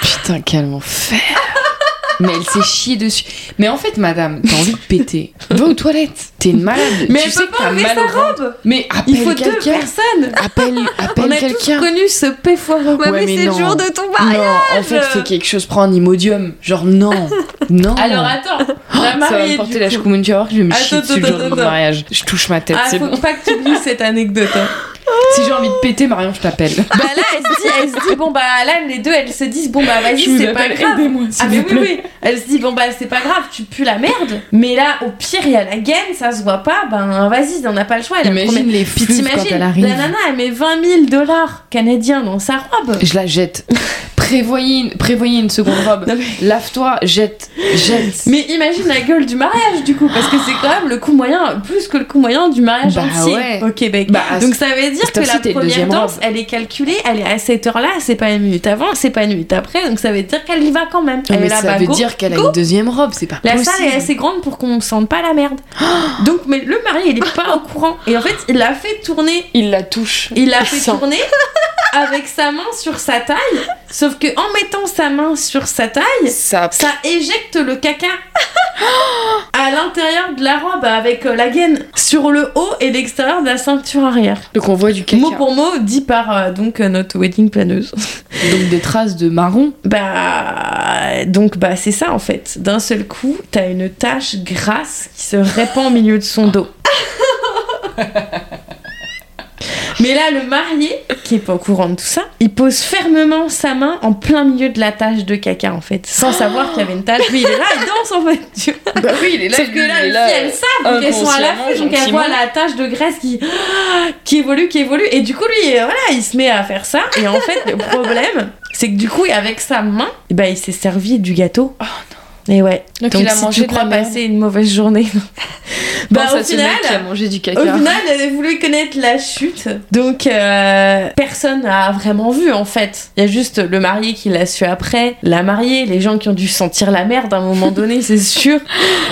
Putain, quel enfer. Mais elle s'est chiée dessus. Mais en fait, madame, t'as envie de péter. [LAUGHS] Va aux toilettes. T'es une malade. Mais tu elle sais peut que pas enlever sa robe Mais appelle Il faut deux personnes Appelle, appelle On a tous connu ce paix foireux. Ouais, mais, mais c'est le non. jour de ton mariage. Non, en fait, fais quelque chose. Prends un imodium. Genre, non. [LAUGHS] Non. Alors attends, [GASPS] la ça va me porter la coup. choucoumoune, tu vas voir que je vais me chier Attends, dessus le jour attends, de mon mariage. Je touche ma tête, Ah, c'est faut bon. pas que tu oublies cette anecdote. Si j'ai envie de péter, Marion, je t'appelle. bah là, elle se dit, elle se dit, bon bah là, les deux, elles se disent, bon bah vas-y, c'est pas grave. Ah mais oui, oui. Elle se dit, bon bah c'est pas grave, tu pues la merde. Mais là, au pire, il y a la gaine, ça se voit pas, ben vas-y, on n'a pas le choix. Elle Imagine les flux quand elle arrive. la nana, elle met 20 000 dollars canadiens dans sa robe. Je la jette. Prévoyez une, prévoyez une seconde [LAUGHS] robe. Mais- Lave-toi, jette, jette. Mais imagine la gueule du mariage du coup, parce que c'est quand même le coût moyen, plus que le coût moyen du mariage Bah entier ouais. au Québec. Bah, Donc ça veut dire que la première danse, robe. elle est calculée, elle est à cette heure-là, c'est pas une minute avant, c'est pas une minute après, donc ça veut dire qu'elle y va quand même. Elle mais est là, ça bah, veut go. dire qu'elle a une deuxième robe, c'est pas La possible. salle est assez grande pour qu'on sente pas la merde. [GASPS] Donc, mais le mari, il est pas au courant. Et en fait, il l'a fait tourner. Il la touche. Il l'a fait tourner avec sa main sur sa taille. Sauf que en mettant sa main sur sa taille, Ça. ça éjecte le caca [LAUGHS] à l'intérieur de la robe avec euh, la gaine sur le haut et l'extérieur de la ceinture arrière. Le convoi du caca. Mot pour mot, dit par euh, donc euh, notre wedding planeuse. [LAUGHS] Donc des traces de marron. Bah donc bah c'est ça en fait. D'un seul coup, t'as une tache grasse qui se répand au milieu de son dos. [LAUGHS] Mais là, le marié, qui est pas au courant de tout ça, il pose fermement sa main en plein milieu de la tache de caca en fait, sans savoir qu'il y avait une tache. Lui, il est là, il danse en fait. Bah oui, il est Sauf que là, les filles, elles savent, donc elles sont à l'affût, donc elles voient la tache de graisse qui, [GASPS] qui évolue, qui évolue. Et du coup, lui, euh, voilà, il se met à faire ça. Et en fait, le problème, c'est que du coup, avec sa main, ben, il s'est servi du gâteau. Oh Et ouais. Donc, Donc, il a si mangé tu crois passer une mauvaise journée. [LAUGHS] bah, Pense au à ce final, mec qui a mangé du caca. au final, elle voulu connaître la chute. Donc, euh, personne n'a vraiment vu en fait. Il y a juste le marié qui l'a su après, la mariée, les gens qui ont dû sentir la merde à un moment donné, [LAUGHS] c'est sûr.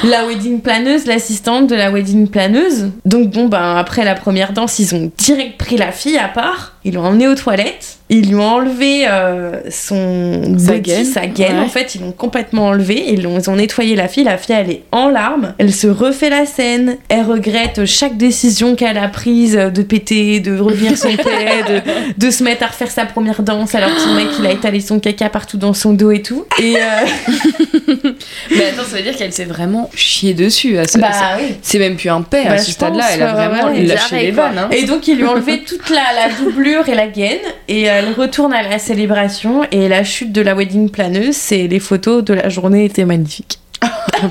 La wedding planeuse, l'assistante de la wedding planeuse. Donc, bon, ben, après la première danse, ils ont direct pris la fille à part. Ils l'ont emmené aux toilettes, ils lui ont enlevé euh, son Sa body, gaine. sa gaine. Ouais. En fait, ils l'ont complètement enlevé. Ils, l'ont- ils ont nettoyé la fille. La fille, elle est en larmes. Elle se refait la scène. Elle regrette chaque décision qu'elle a prise de péter, de revenir son [LAUGHS] père, de, de se mettre à refaire sa première danse alors que son mec, il a étalé son caca partout dans son dos et tout. Et euh, [LAUGHS] Mais attends, ça veut dire qu'elle s'est vraiment chiée dessus. à ce- bah oui. C'est même plus un père Bah, à ce stade-là. Elle a vraiment ouais, lâché les vannes. hein. Et donc, ils lui ont enlevé toute la, la doublure et la gaine. Et elle retourne à la célébration. Et la chute de la wedding planeuse, c'est les photos de la journée étaient magnifiques.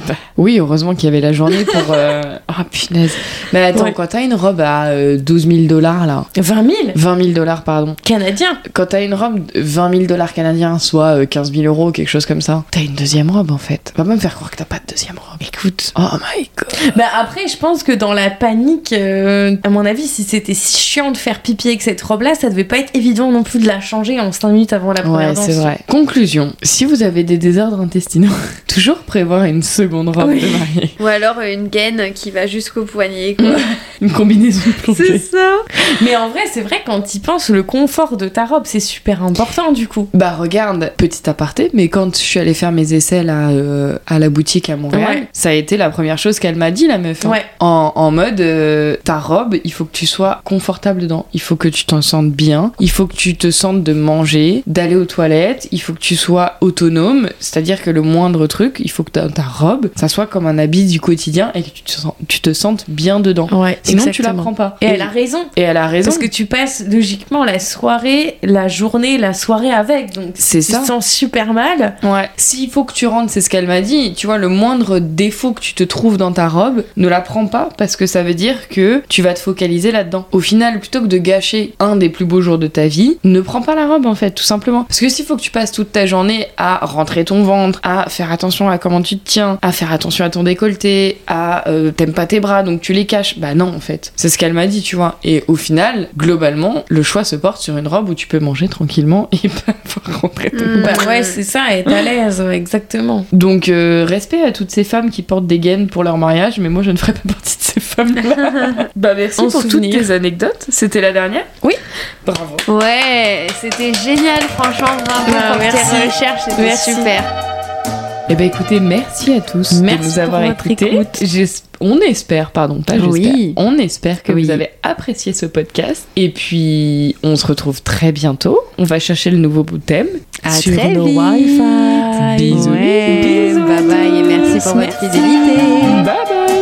Bah, [LAUGHS] oui, heureusement qu'il y avait la journée pour. euh, [LAUGHS] Oh punaise. Mais attends, Ouais. quand t'as une robe à euh, 12 000 dollars là. 20 000 20 000 dollars, pardon. Canadiens. Quand t'as une robe de 20 000 dollars canadiens, soit euh, 15 000 euros, quelque chose comme ça, t'as une deuxième robe en fait. Va pas me faire croire que t'as pas de deuxième robe. Écoute. Oh my god. Bah après, je pense que dans la panique, euh, à mon avis, si c'était si chiant de faire pipi avec cette robe-là, ça devait pas être évident non plus de la changer en 5 minutes avant la première Ouais, danse. c'est vrai. Conclusion. Si vous avez des désordres intestinaux, [LAUGHS] toujours prévoir une seconde robe Oui. de mariée. [LAUGHS] Ou alors euh, une gaine qui va jusqu'au poignet, quoi. Une combinaison [LAUGHS] plongée. ça. Mais en vrai, c'est vrai, quand tu penses, le confort de ta robe, c'est super important du coup. Bah regarde, petit aparté, mais quand je suis allée faire mes essais là euh, à la boutique à Montréal, Ouais. ça a été la première chose qu'elle m'a dit la meuf. hein. Ouais. En, en mode euh, ta robe, il faut que tu sois confortable dedans, il faut que tu t'en sentes bien, il faut que tu te sentes de manger, d'aller aux toilettes, il faut que tu sois autonome, c'est-à-dire que le moindre truc, il faut que ta, ta robe, ça soit comme un habit du quotidien et que tu te, sens- tu te sentes bien dedans. Ouais, Sinon tu la prends pas. Et elle a raison. Et elle a raison. Parce que tu passes logiquement la soirée, la journée, la soirée avec. Donc C'est tu ça. te sens super mal. Ouais. S'il faut que tu rentres, c'est ce qu'elle m'a dit. Tu vois, le moindre défaut que tu te trouves dans ta robe, ne la prends pas parce que ça veut dire que tu vas te focaliser là-dedans. Au final, plutôt que de gâcher un des plus beaux jours de ta vie, ne prends pas la robe en fait, tout simplement. Parce que s'il faut que tu passes toute ta journée à rentrer ton ventre, à faire attention à comment tu te tiens, à faire attention à ton décolleté, à euh, t'aimes pas tes bras donc tu les caches, bah non en fait. C'est ce qu'elle m'a dit, tu vois. Et au final, globalement, le choix se porte sur une robe où tu peux manger tranquillement et [LAUGHS] pas pouvoir rentrer ton Mm. Bah ouais, c'est ça, être à l'aise, ouais, exactement. donc, euh, respect à toutes ces femmes qui portent des gaines pour leur mariage, mais moi je ne ferai pas partie de ces femmes-là. [LAUGHS] bah merci En pour souvenir. toutes tes anecdotes. C'était la dernière Oui. Bravo. Ouais, c'était génial, franchement, bravo Ah, pour merci. tes recherches, c'était Merci. super. Eh ben écoutez, merci à tous Merci de nous avoir écoutés. On espère, pardon, pas. Oui. On espère que Oui. vous avez apprécié ce podcast. Et puis, on se retrouve très bientôt. On va chercher le nouveau bout de thème. À Sur très nos vite. Wi-Fi. Bisous. Ouais, Bisous. bye bye et merci pour votre fidélité. Bye bye